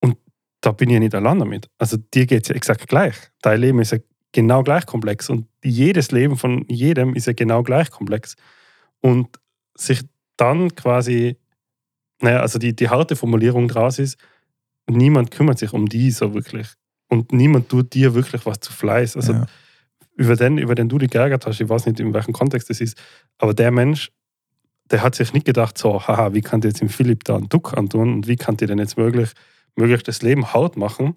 und da bin ich ja nicht allein damit. Also dir geht es ja exakt gleich. Dein Leben ist ja genau gleich komplex und jedes Leben von jedem ist ja genau gleich komplex. Und sich dann quasi, naja, also die, die harte Formulierung draus ist, niemand kümmert sich um die so wirklich. Und niemand tut dir wirklich was zu Fleiß. Also ja. über den, über den du dich geärgert hast, ich weiß nicht, in welchem Kontext das ist, aber der Mensch, der hat sich nicht gedacht, so, haha, wie kann der jetzt dem Philipp da einen Duck antun und wie kann der denn jetzt möglich, möglich das Leben haut machen,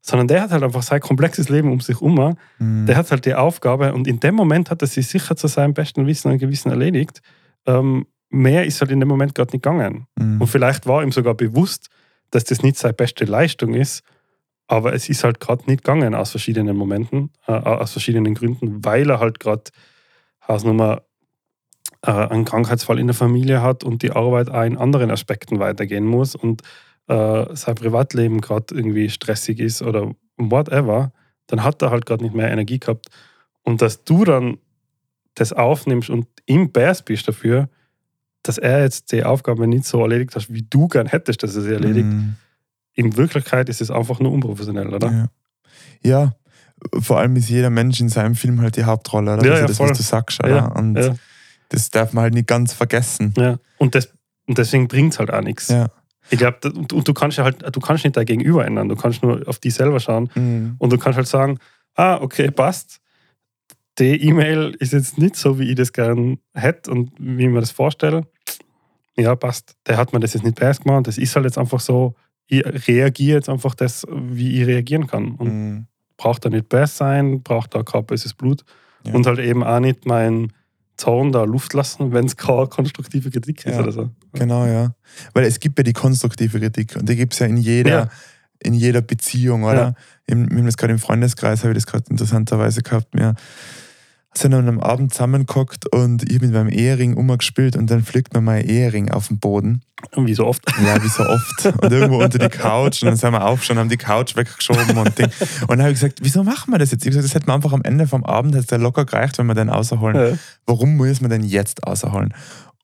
sondern der hat halt einfach sein komplexes Leben um sich herum, Mhm. der hat halt die Aufgabe und in dem Moment hat er sich sicher zu seinem besten Wissen und Gewissen erledigt. Ähm, mehr ist halt in dem Moment gerade nicht gegangen. Mhm. Und vielleicht war ihm sogar bewusst, dass das nicht seine beste Leistung ist, aber es ist halt gerade nicht gegangen aus verschiedenen Momenten, äh, aus verschiedenen Gründen, weil er halt gerade Hausnummer äh, einen Krankheitsfall in der Familie hat und die Arbeit auch in anderen Aspekten weitergehen muss und äh, sein Privatleben gerade irgendwie stressig ist oder whatever, dann hat er halt gerade nicht mehr Energie gehabt. Und dass du dann das aufnimmst und im Bärs bist dafür, dass er jetzt die Aufgabe nicht so erledigt hat, wie du gern hättest, dass er sie erledigt. Mhm. In Wirklichkeit ist es einfach nur unprofessionell, oder? Ja. ja, vor allem ist jeder Mensch in seinem Film halt die Hauptrolle, oder? Ja, das ist ja, das, voll. was du sagst, oder? Ja, Und ja. das darf man halt nicht ganz vergessen. Ja. Und, das, und deswegen bringt es halt auch nichts. Ja. Ich glaube, und, und du kannst ja halt, du kannst nicht dein Gegenüber ändern, du kannst nur auf dich selber schauen Mhm. und du kannst halt sagen, ah, okay, passt. Die E-Mail ist jetzt nicht so, wie ich das gern hätte und wie ich mir das vorstelle. Ja, passt. Der hat mir das jetzt nicht besser gemacht. Das ist halt jetzt einfach so, ich reagiere jetzt einfach das, wie ich reagieren kann. Und Mhm. braucht da nicht besser sein, braucht da kein böses Blut. Ja. Und halt eben auch nicht mein Zorn da Luft lassen, wenn es keine konstruktive Kritik ist Ja. oder so. Genau, ja. Weil es gibt ja die konstruktive Kritik und die gibt es ja in jeder, Ja. in jeder Beziehung, oder? Im, wir haben das gerade im Freundeskreis, habe ich das gerade interessanterweise gehabt. Wir sind an einem Abend zusammengehockt und ich bin beim Ehering umgespielt und dann fliegt mir mein Ehering auf den Boden. Wie so oft. Ja, wie so oft. Und irgendwo unter die Couch. Und dann sind wir aufgestanden, haben die Couch weggeschoben und Ding. Und dann habe ich gesagt, wieso machen wir das jetzt? Ich habe gesagt, das hätte man einfach am Ende vom Abend, hätte der locker gereicht, wenn wir den außerholen. Ja. Warum muss man den jetzt außerholen?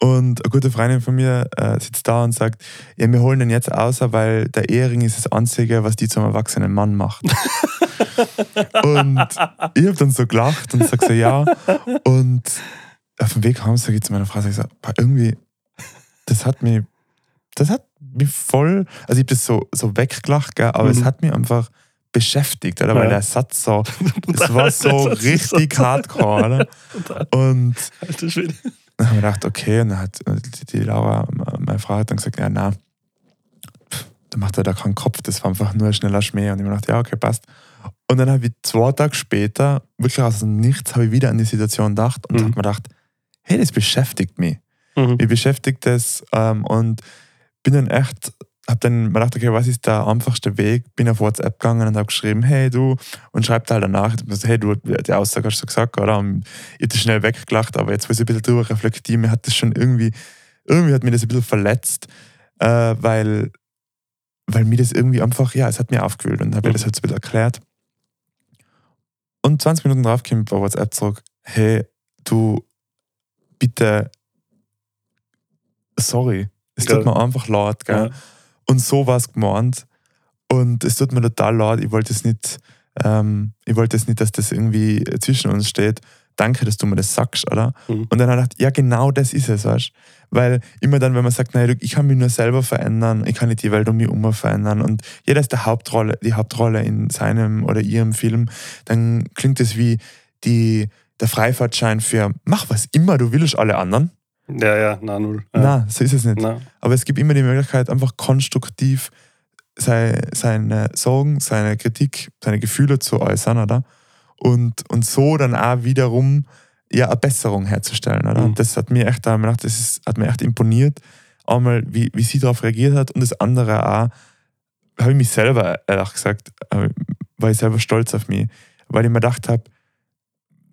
Und eine gute Freundin von mir äh, sitzt da und sagt, ja, wir holen den jetzt außer, weil der Ehering ist das Einzige, was die zum erwachsenen Mann macht. und ich habe dann so gelacht und sage so, ja. Und auf dem Weg heim sage ich zu meiner Frau, sag ich so, "Boah, irgendwie, das hat mich, das hat mich voll, also ich habe das so, so weggelacht, gell, aber es Mhm. hat mich einfach beschäftigt, oder? Weil Ja. der Satz so, das war so richtig hardcore, oder? Und dann haben wir gedacht, okay, und dann hat die- Laura, meine Frau, hat dann gesagt, ja, na, da macht er da keinen Kopf, das war einfach nur ein schneller Schmäh. Und ich habe gedacht, ja, okay, passt. Und dann habe ich zwei Tage später, wirklich aus dem Nichts, habe ich wieder an die Situation gedacht und Mhm. habe mir gedacht, hey, das beschäftigt mich. Mhm. Mich beschäftigt das ähm, und bin dann echt, habe dann mir gedacht, okay, was ist der einfachste Weg? Bin auf WhatsApp gegangen und habe geschrieben, hey du, und schreibt halt danach, hey du, die Aussage hast du gesagt, oder? Und ich habe schnell weggelacht, aber jetzt, wo ich ein bisschen drüber reflektiere, mir hat das schon irgendwie, irgendwie hat mir das ein bisschen verletzt, äh, weil, weil mir das irgendwie einfach, ja, es hat mir aufgewühlt und habe Mhm. das halt so ein bisschen erklärt. Und 20 Minuten drauf kommt bei WhatsApp zurück, hey, du, bitte, sorry, es tut mir einfach leid, gell? Ja. Und so war es gemeint. Und es tut mir total leid. Ich wollte es nicht, ähm, ich wollte es nicht, dass das irgendwie zwischen uns steht. Danke, dass du mir das sagst, oder? Mhm. Und dann habe ich gedacht, ja, genau das ist es, weißt du? Weil immer dann, wenn man sagt, nein, ich kann mich nur selber verändern, ich kann nicht die Welt um mich herum verändern und jeder ist der Hauptrolle, die Hauptrolle in seinem oder ihrem Film, dann klingt es wie die, der Freifahrtschein für mach was immer du willst, alle anderen. Ja, ja, na null. Ja. Na, so ist es nicht. Na. Aber es gibt immer die Möglichkeit, einfach konstruktiv sei- seine Sorgen, seine Kritik, seine Gefühle zu äußern, oder? Und, und so dann auch wiederum ja, eine Besserung herzustellen, oder? Mhm. Das hat mir echt, da gedacht, das ist, hat mir echt imponiert. Einmal, wie, wie sie darauf reagiert hat und das andere auch, habe ich mich selber, ehrlich gesagt, war ich selber stolz auf mich, weil ich mir gedacht habe,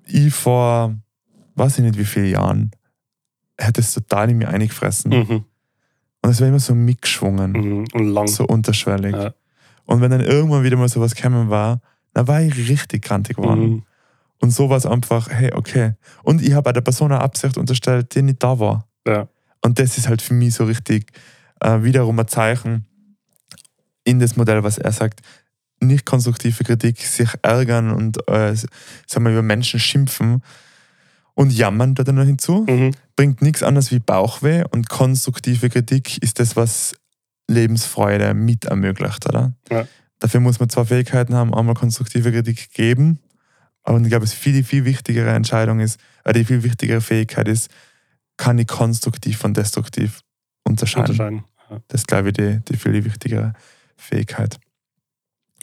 ich vor, weiß ich nicht wie viele Jahren, hätte es total in mir eingefressen. Mhm. Und es war immer so mitgeschwungen, Mhm. Und lang. so unterschwellig. Ja. Und wenn dann irgendwann wieder mal sowas gekommen war, dann war ich richtig krantig geworden. Mhm. Und so war es einfach, hey, okay. Und ich habe bei der Person eine Absicht unterstellt, die nicht da war. Ja. Und das ist halt für mich so richtig äh, wiederum ein Zeichen in das Modell, was er sagt. Nicht konstruktive Kritik, sich ärgern und äh, sagen wir, über Menschen schimpfen und jammern da dann noch hinzu Mhm. bringt nichts anderes wie Bauchweh und konstruktive Kritik ist das, was Lebensfreude mit ermöglicht, oder? Ja. Dafür muss man zwei Fähigkeiten haben, einmal konstruktive Kritik geben, aber ich glaube, es viel, viel wichtigere Entscheidung ist, oder die viel wichtigere Fähigkeit ist, kann ich konstruktiv von destruktiv unterscheiden. Unterscheiden. Ja. Das ist, glaube ich, die, die viel wichtigere Fähigkeit.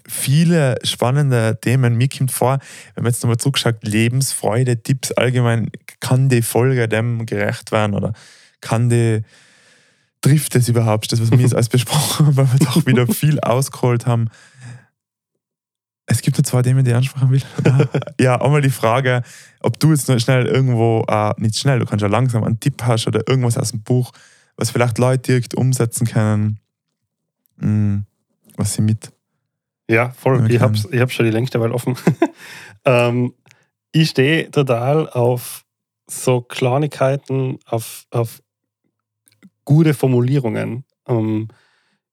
Viele spannende Themen. Mir kommt vor, wenn man jetzt nochmal zurückschaut, Lebensfreude, Tipps allgemein, kann die Folge dem gerecht werden oder kann die, trifft es überhaupt, das, was wir jetzt alles besprochen haben, weil wir doch wieder viel ausgeholt haben. Es gibt nur zwei Themen, die ich ansprechen will. ja, einmal die Frage, ob du jetzt noch schnell irgendwo, äh, nicht schnell, du kannst ja langsam einen Tipp hast oder irgendwas aus dem Buch, was vielleicht Leute direkt umsetzen können, mm, was sie mit. Ja, voll. Ich habe ich hab schon die längste Weile offen. ähm, ich stehe total auf so Kleinigkeiten, auf, auf gute Formulierungen. Ähm,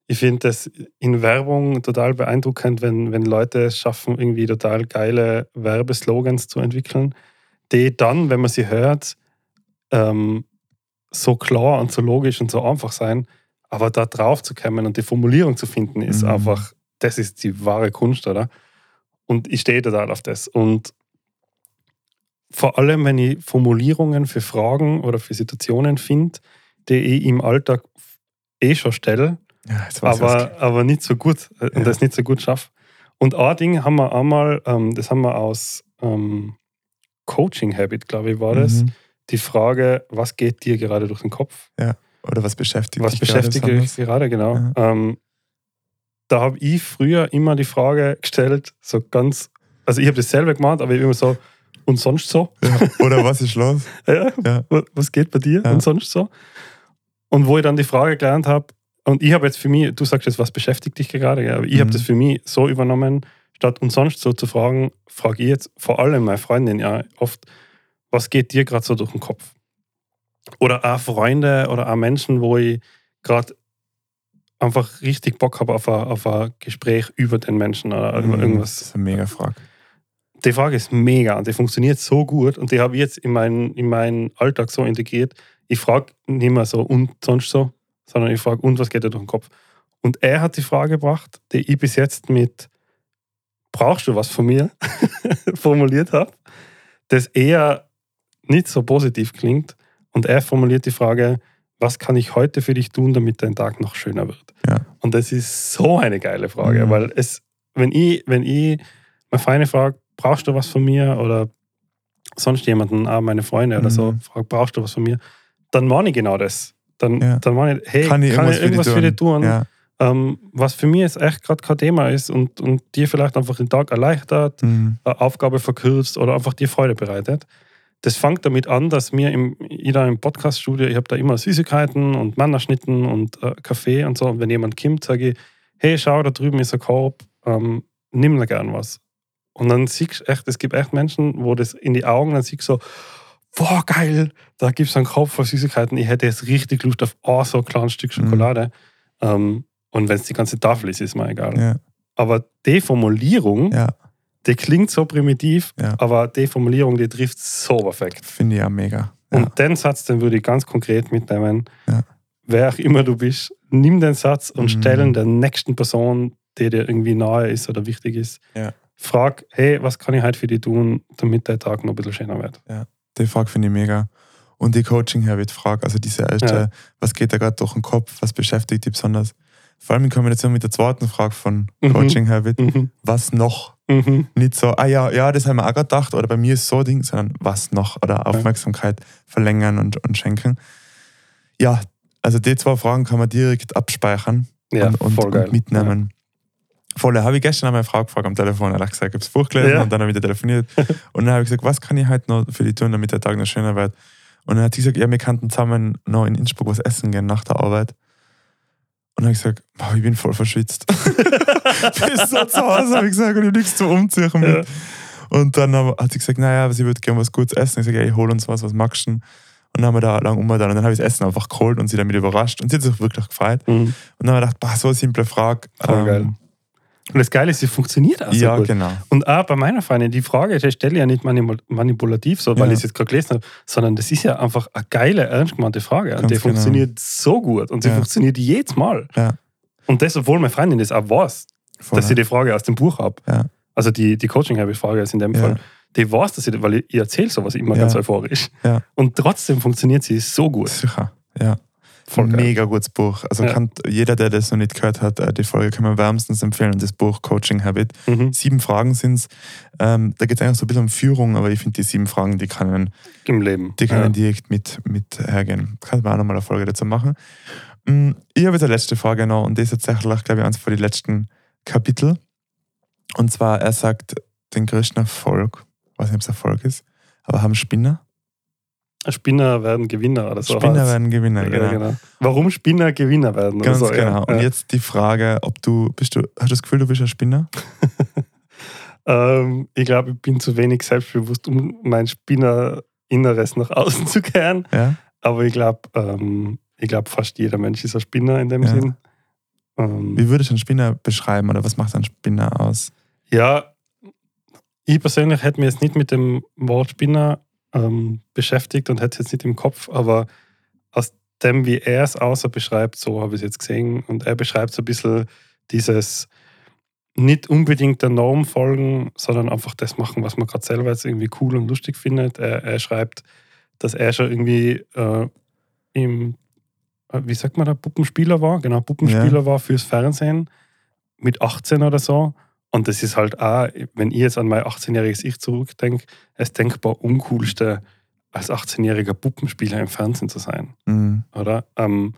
ich finde das in Werbung total beeindruckend, wenn, wenn Leute es schaffen, irgendwie total geile Werbeslogans zu entwickeln, die dann, wenn man sie hört, ähm, so klar und so logisch und so einfach sein, aber da drauf zu kommen und die Formulierung zu finden, ist Mhm. einfach, das ist die wahre Kunst, oder? Und ich stehe total auf das. Und vor allem, wenn ich Formulierungen für Fragen oder für Situationen finde, die ich im Alltag eh schon stelle, Ja, was aber, aber nicht so gut äh, und Ja. das nicht so gut schaffe. Und ein Ding haben wir einmal, ähm, das haben wir aus ähm, Coaching Habit, glaube ich, war das, Mhm. die Frage, was geht dir gerade durch den Kopf? Oder was beschäftigt Was dich beschäftigt gerade dich gerade, genau. Ja. Ähm, da habe ich früher immer die Frage gestellt, so ganz, also ich habe das selber gemacht, aber ich immer so, und sonst so? Ja. Oder was ist los? Ja, Ja. wa- was geht bei dir Ja. und sonst so? Und wo ich dann die Frage gelernt habe, und ich habe jetzt für mich, du sagst jetzt, was beschäftigt dich gerade, ja, aber ich habe Mhm. das für mich so übernommen, statt und sonst so zu fragen, frage ich jetzt vor allem meine Freundin ja oft, was geht dir gerade so durch den Kopf? Oder auch Freunde oder auch Menschen, wo ich gerade einfach richtig Bock habe auf ein, auf ein Gespräch über den Menschen oder über Mhm, irgendwas Das ist eine mega Frage. die Frage ist mega und die funktioniert so gut und die habe ich jetzt in meinen, in meinen Alltag so integriert. Ich frage nicht mehr so und sonst so, sondern ich frage und was geht dir durch den Kopf. Und er hat die Frage gebracht, die ich bis jetzt mit brauchst du was von mir formuliert habe, das eher nicht so positiv klingt. Und er formuliert die Frage, was kann ich heute für dich tun, damit dein Tag noch schöner wird? Ja. Und das ist so eine geile Frage, Mhm. weil es, wenn ich, wenn ich meine Freunde frage, brauchst du was von mir oder sonst jemanden, auch meine Freunde oder so, Mhm. frage, brauchst du was von mir, dann meine ich genau das. Dann, Ja. dann meine ich, hey, Kann ich irgendwas, für dich tun? Ja. Ähm, was für mich jetzt echt gerade kein Thema ist und, und dir vielleicht einfach den Tag erleichtert, Mhm. eine Aufgabe verkürzt oder einfach dir Freude bereitet. Das fängt damit an, dass mir im, ich da im Podcaststudio, ich habe da immer Süßigkeiten und Mannerschnitten und äh, Kaffee und so. Und wenn jemand kommt, sage ich, hey, schau, da drüben ist ein Korb, ähm, nimm da gern was. Und dann siehst du echt, es gibt echt Menschen, wo das in die Augen, dann siehst du so, boah, geil, da gibt es einen Korb voll Süßigkeiten, ich hätte jetzt richtig Lust auf oh, so ein kleines Stück Schokolade. Ähm, und wenn es die ganze Tafel ist, ist mir egal. Ja. Aber die Formulierung, ja, die klingt so primitiv, Ja. aber die Formulierung, die trifft so perfekt. finde ich auch mega. Ja. Und den Satz, den würde ich ganz konkret mitnehmen. Ja. Wer auch immer du bist, nimm den Satz und Mhm. stell ihn der nächsten Person, die dir irgendwie nahe ist oder wichtig ist. Ja. Frag, hey, was kann ich heute für dich tun, damit der Tag noch ein bisschen schöner wird? Die Frage finde ich mega. Und die Coaching-Habit-Frage, also diese erste, Ja. was geht da gerade durch den Kopf, was beschäftigt dich besonders? Vor allem in Kombination mit der zweiten Frage von Mhm. Coaching-Habit, Mhm. was noch? Mhm. Nicht so, ah ja, ja, das haben wir auch gerade gedacht, oder bei mir ist so ein Ding, sondern was noch? Oder Aufmerksamkeit verlängern und, und schenken. Ja, also die zwei Fragen kann man direkt abspeichern Ja, und, und, und mitnehmen. Voll, habe ich gestern an meine Frau gefragt am Telefon. Er hat gesagt, ich habe das Buch gelesen Ja. und dann habe ich wieder telefoniert. und dann habe ich gesagt, was kann ich heute noch für die tun, damit der Tag noch schöner wird? Und dann hat sie gesagt, ja, wir könnten zusammen noch in Innsbruck was essen gehen nach der Arbeit. Und dann habe ich gesagt, boah, ich bin voll verschwitzt. Bis so zu Hause, habe ich gesagt, und ich habe nichts zum Umziehen mit. Ja. Und dann hat sie gesagt, naja, sie würde gerne was Gutes essen. Ich sage, ich hol uns was, was magst du? Und dann haben wir da lang umgetan und dann habe ich das Essen einfach geholt und sie damit überrascht. Und sie hat sich wirklich gefreut. Mhm. Und dann habe ich gedacht, boah, so eine simple Frage. Geil. Und das Geile ist, sie funktioniert auch so ja, gut. genau. Und auch bei meiner Freundin, die Frage, die stelle ich ja nicht manipul- manipulativ, so, weil Ja. ich es jetzt gerade gelesen habe, sondern das ist ja einfach eine geile, ernst gemeinte Frage. Und Ganz die genau. funktioniert so gut und sie Ja. funktioniert jedes Mal. Ja. Und das, obwohl meine Freundin das auch weiß, Voll. dass ich die Frage aus dem Buch habe. Also die, die Coaching-Frage ist in dem. Fall. Die weiß, dass ich, weil ich, ich erzähle sowas immer ganz euphorisch. Und trotzdem funktioniert sie so gut. Sicher, ja. Voll geil. mega gutes Buch. Also Ja. kann jeder, der das noch nicht gehört hat, äh, die Folge kann man wärmstens empfehlen. Das Buch Coaching Habit. Mhm. Sieben Fragen sind es. Ähm, da geht es eigentlich so ein bisschen um Führung, aber ich finde die sieben Fragen, die können, Im Leben. die können ja. direkt mit, mit hergehen. Kann man auch nochmal eine Folge dazu machen. Mm, Ich habe jetzt eine letzte Frage noch und das ist tatsächlich, glaube ich, eins von den letzten Kapitel. Und zwar, er sagt, den größten Erfolg, ich weiß nicht, ob es Erfolg ist, aber haben Spinner? Spinner werden Gewinner oder so. Spinner heißt's. werden Gewinner, Ja, genau. genau. Warum Spinner Gewinner werden? Ganz oder so, genau. Ja. Und jetzt die Frage, ob du, bist du, hast du das Gefühl, du bist ein Spinner? Ähm, ich glaube, ich bin zu wenig selbstbewusst, um mein Spinner-Inneres nach außen zu kehren. Ja? Aber ich glaube, ähm, ich glaube, fast jeder Mensch ist ein Spinner in dem Ja. Sinn. Ähm, Wie würdest du einen Spinner beschreiben oder was macht ein Spinner aus? ja, ich persönlich hätte mich jetzt nicht mit dem Wort Spinner ähm, beschäftigt und hätte es jetzt nicht im Kopf, aber aus dem, wie er es außer beschreibt, so habe ich es jetzt gesehen. Und er beschreibt so ein bisschen dieses, nicht unbedingt der Norm folgen, sondern einfach das machen, was man gerade selber jetzt irgendwie cool und lustig findet. Er, er schreibt, dass er schon irgendwie äh, im, äh, wie sagt man da, Puppenspieler war, genau, Puppenspieler ja. war fürs Fernsehen mit 18 oder so. Und das ist halt auch, wenn ich jetzt an mein 18-jähriges Ich zurückdenke, das denkbar uncoolste, als 18-jähriger Puppenspieler im Fernsehen zu sein. Mhm. Oder? Ähm,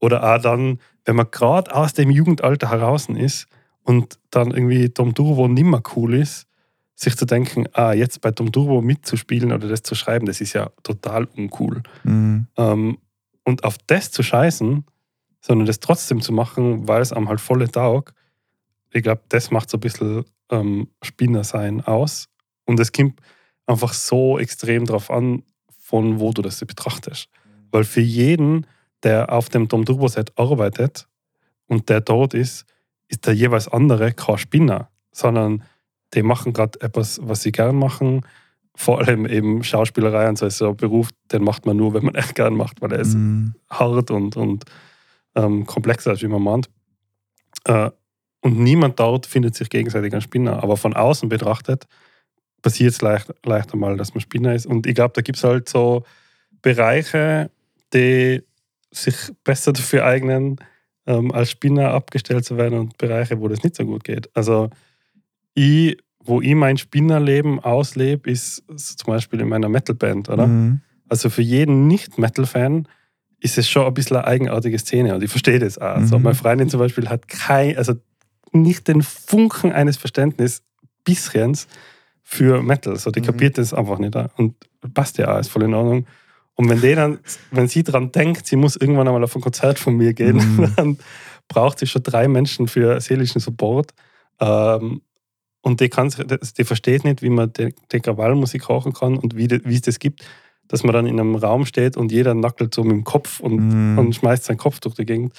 oder auch dann, wenn man gerade aus dem Jugendalter heraus ist und dann irgendwie Tom Turbo nimmer cool ist, sich zu denken, ah, jetzt bei Tom Turbo mitzuspielen oder das zu schreiben, das ist ja total uncool. Mhm. Ähm, und auf das zu scheißen, sondern das trotzdem zu machen, weil es einem halt volle taugt, ich glaube, das macht so ein bisschen ähm, Spinner aus. Und es kommt einfach so extrem darauf an, von wo du das betrachtest. Mhm. Weil für jeden, der auf dem Tom Turbo Set arbeitet und der dort ist, ist der jeweils andere kein Spinner, sondern die machen gerade etwas, was sie gern machen. Vor allem eben Schauspielerei und so ist so ein Beruf, den macht man nur, wenn man echt gern macht, weil er ist mhm. hart und, und ähm, komplexer, als wie man meint. Äh, und niemand dort findet sich gegenseitig ein Spinner. Aber von außen betrachtet passiert es leicht, leicht einmal, dass man Spinner ist. Und ich glaube, da gibt es halt so Bereiche, die sich besser dafür eignen, ähm, als Spinner abgestellt zu werden und Bereiche, wo das nicht so gut geht. Also ich, wo ich mein Spinnerleben auslebe, ist zum Beispiel in meiner Metalband, oder? Mhm. Also für jeden Nicht-Metal-Fan ist es schon ein bisschen eine eigenartige Szene und ich verstehe das auch. Also mhm. Also meine Freundin zum Beispiel hat kein, also nicht den Funken eines Verständnisses bisschen für Metal. So, die mhm. kapiert das einfach nicht. Und passt ja ist voll in Ordnung. Und wenn, die dann, wenn sie daran denkt, sie muss irgendwann einmal auf ein Konzert von mir gehen, mhm. dann braucht sie schon drei Menschen für seelischen Support. Ähm, und die, kann, die versteht nicht, wie man die, die Krawallmusik hören kann und wie, wie es das gibt, dass man dann in einem Raum steht und jeder nackelt so mit dem Kopf und, mm. und schmeißt seinen Kopf durch die Gegend.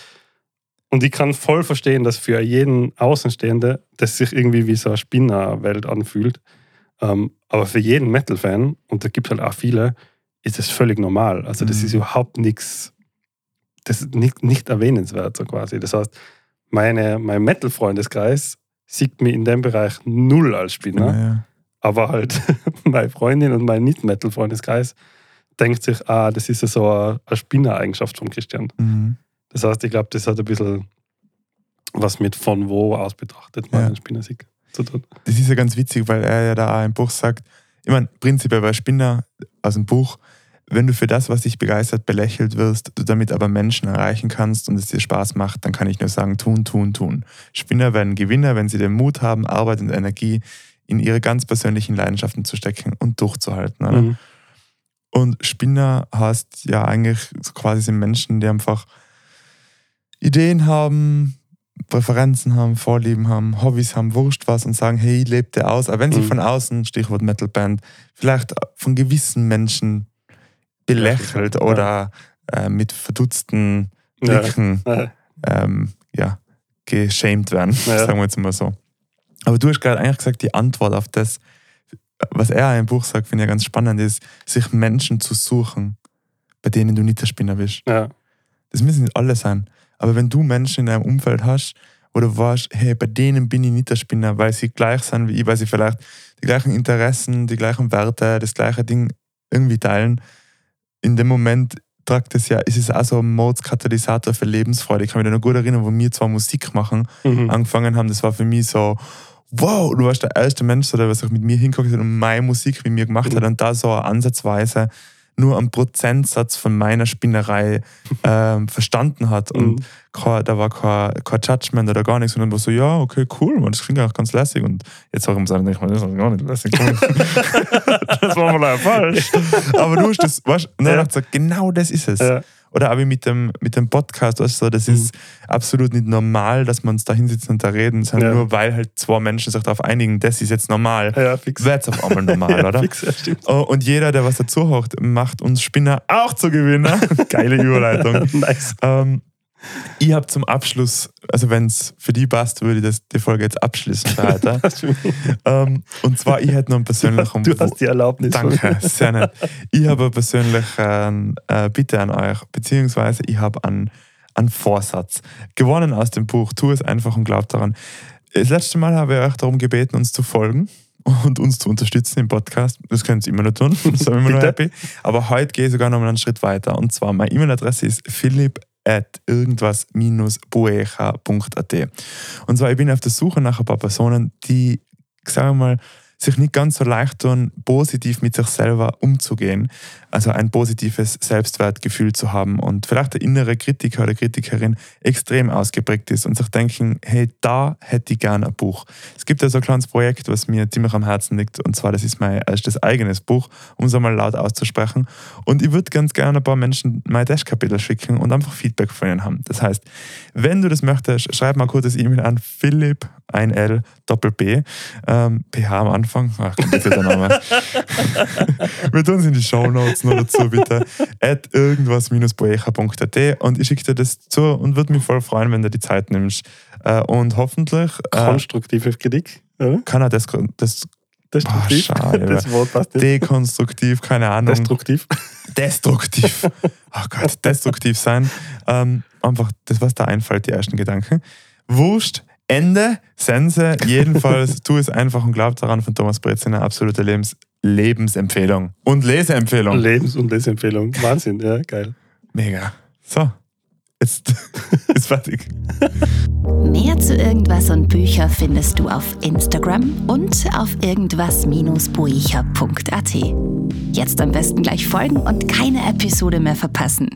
Und ich kann voll verstehen, dass für jeden Außenstehende das sich irgendwie wie so eine Spinnerwelt anfühlt. Ähm, aber für jeden Metal-Fan, und da gibt es halt auch viele, ist das völlig normal. Also das mhm. ist überhaupt nichts, das ist nicht, nicht erwähnenswert so quasi. Das heißt, meine, mein Metal-Freundeskreis sieht mich in dem Bereich null als Spinner. Ja, ja. Aber halt meine Freundin und mein Nicht-Metal-Freundeskreis denkt sich, ah, das ist ja so eine, eine Spinner-Eigenschaft von Christian. Mhm. Das heißt, ich glaube, das hat ein bisschen was mit von wo aus betrachtet man ja. den Spinner sieht zu tun. Das ist ja ganz witzig, weil er ja da auch im Buch sagt, ich meine, prinzipiell bei Spinner aus dem Buch, wenn du für das, was dich begeistert, belächelt wirst, du damit aber Menschen erreichen kannst und es dir Spaß macht, dann kann ich nur sagen, tun, tun, tun. Spinner werden Gewinner, wenn sie den Mut haben, Arbeit und Energie in ihre ganz persönlichen Leidenschaften zu stecken und durchzuhalten. Mhm. Und Spinner heißt ja eigentlich quasi sind Menschen, die einfach Ideen haben, Präferenzen haben, Vorlieben haben, Hobbys haben, wurscht was und sagen, hey, lebt der aus. Aber wenn sie mhm. von außen, Stichwort Metalband, vielleicht von gewissen Menschen belächelt ja, oder äh, mit verdutzten Blicken ja. Ähm, ja, geschämt werden, sagen wir jetzt mal so. Aber du hast gerade eigentlich gesagt, die Antwort auf das, was er im Buch sagt, finde ich ganz spannend, ist, sich Menschen zu suchen, bei denen du nicht der Spinner bist. Ja. Das müssen nicht alle sein. Aber wenn du Menschen in deinem Umfeld hast, wo du weißt, hey, bei denen bin ich nicht der Spinner, weil sie gleich sind wie ich, weil sie vielleicht die gleichen Interessen, die gleichen Werte, das gleiche Ding irgendwie teilen, in dem Moment tragt es ja, ist es auch so ein Modskatalysator für Lebensfreude. Ich kann mich noch gut erinnern, wo wir zwar Musik machen mhm. angefangen haben, das war für mich so, wow, du warst der erste Mensch, der was auch mit mir hingeguckt hat und meine Musik mit mir gemacht mhm. hat und da so ansatzweise nur einen Prozentsatz von meiner Spinnerei ähm, verstanden hat. Und mhm. kein, da war kein, kein Judgment oder gar nichts, sondern war so, ja, okay, cool, man, das klingt auch ganz lässig. Und jetzt auch im Sagen, ich meine, das ist gar nicht lässig. das war mal leider falsch. Aber du hast das, weißt, und dann ja. gesagt, genau das ist es. Ja. Oder auch wie mit dem, mit dem Podcast, weißt du, das mhm. ist absolut nicht normal, dass wir uns da hinsitzen und da reden, sondern ja. nur weil halt zwei Menschen sich darauf einigen, das ist jetzt normal, ja, wird es auf einmal normal, ja, oder? Fix, ja, stimmt. Oh, und jeder, der was dazu hört, macht uns Spinner auch zu Gewinner. Geile Überleitung. nice. Ähm, ich habe zum Abschluss, also wenn es für die passt, würde ich das, die Folge jetzt abschließen für heute. ähm, und zwar, ich hätte noch einen persönlichen... Du hast die Erlaubnis. Danke, sehr nett. Ich habe persönlich äh, Bitte an euch, beziehungsweise ich habe einen, einen Vorsatz. Gewonnen aus dem Buch, tu es einfach und glaub daran. Das letzte Mal habe ich euch darum gebeten, uns zu folgen und uns zu unterstützen im Podcast. Das können Sie immer noch tun. Das sind wir immer noch happy. Aber heute gehe ich sogar noch einen Schritt weiter. Und zwar, meine E-Mail-Adresse ist philipp at irgendwas-buecha.at. Und zwar, ich bin auf der Suche nach ein paar Personen, die, sagen wir mal, sich nicht ganz so leicht tun, positiv mit sich selber umzugehen. Also ein positives Selbstwertgefühl zu haben und vielleicht der innere Kritiker oder Kritikerin extrem ausgeprägt ist und sich denken, hey, da hätte ich gerne ein Buch. Es gibt ja so ein kleines Projekt, was mir ziemlich am Herzen liegt und zwar, das ist mein erstes eigenes Buch, um es einmal laut auszusprechen. Und ich würde ganz gerne ein paar Menschen mein Dash-Kapitel schicken und einfach Feedback von ihnen haben. Das heißt, wenn du das möchtest, schreib mal kurz das E-Mail an Philipp, ein L, Doppel B, ähm, PH am Anfang. Ach, komplizierter Name. Wir tun es in die Show Notes nur dazu, bitte. At irgendwas-boecha.at und ich schicke dir das zu und würde mich voll freuen, wenn du die Zeit nimmst. Äh, und hoffentlich. Äh, Konstruktive Kritik, oder? Kann er das, das Destruktiv. Oh, das Wort passt nicht. Dekonstruktiv, keine Ahnung. Destruktiv. Destruktiv. Oh Gott, destruktiv sein. Ähm, einfach das, was da einfällt, die ersten Gedanken. Wurscht, Ende, Sense. Jedenfalls, tu es einfach und glaub daran von Thomas Bretz, eine absolute Lebens Lebensempfehlung. Und Leseempfehlung. Lebens- und Leseempfehlung. Wahnsinn, ja, geil. Mega. So, jetzt ist fertig. Mehr zu irgendwas und Bücher findest du auf Instagram und auf irgendwas-buecher.at. Jetzt am besten gleich folgen und keine Episode mehr verpassen.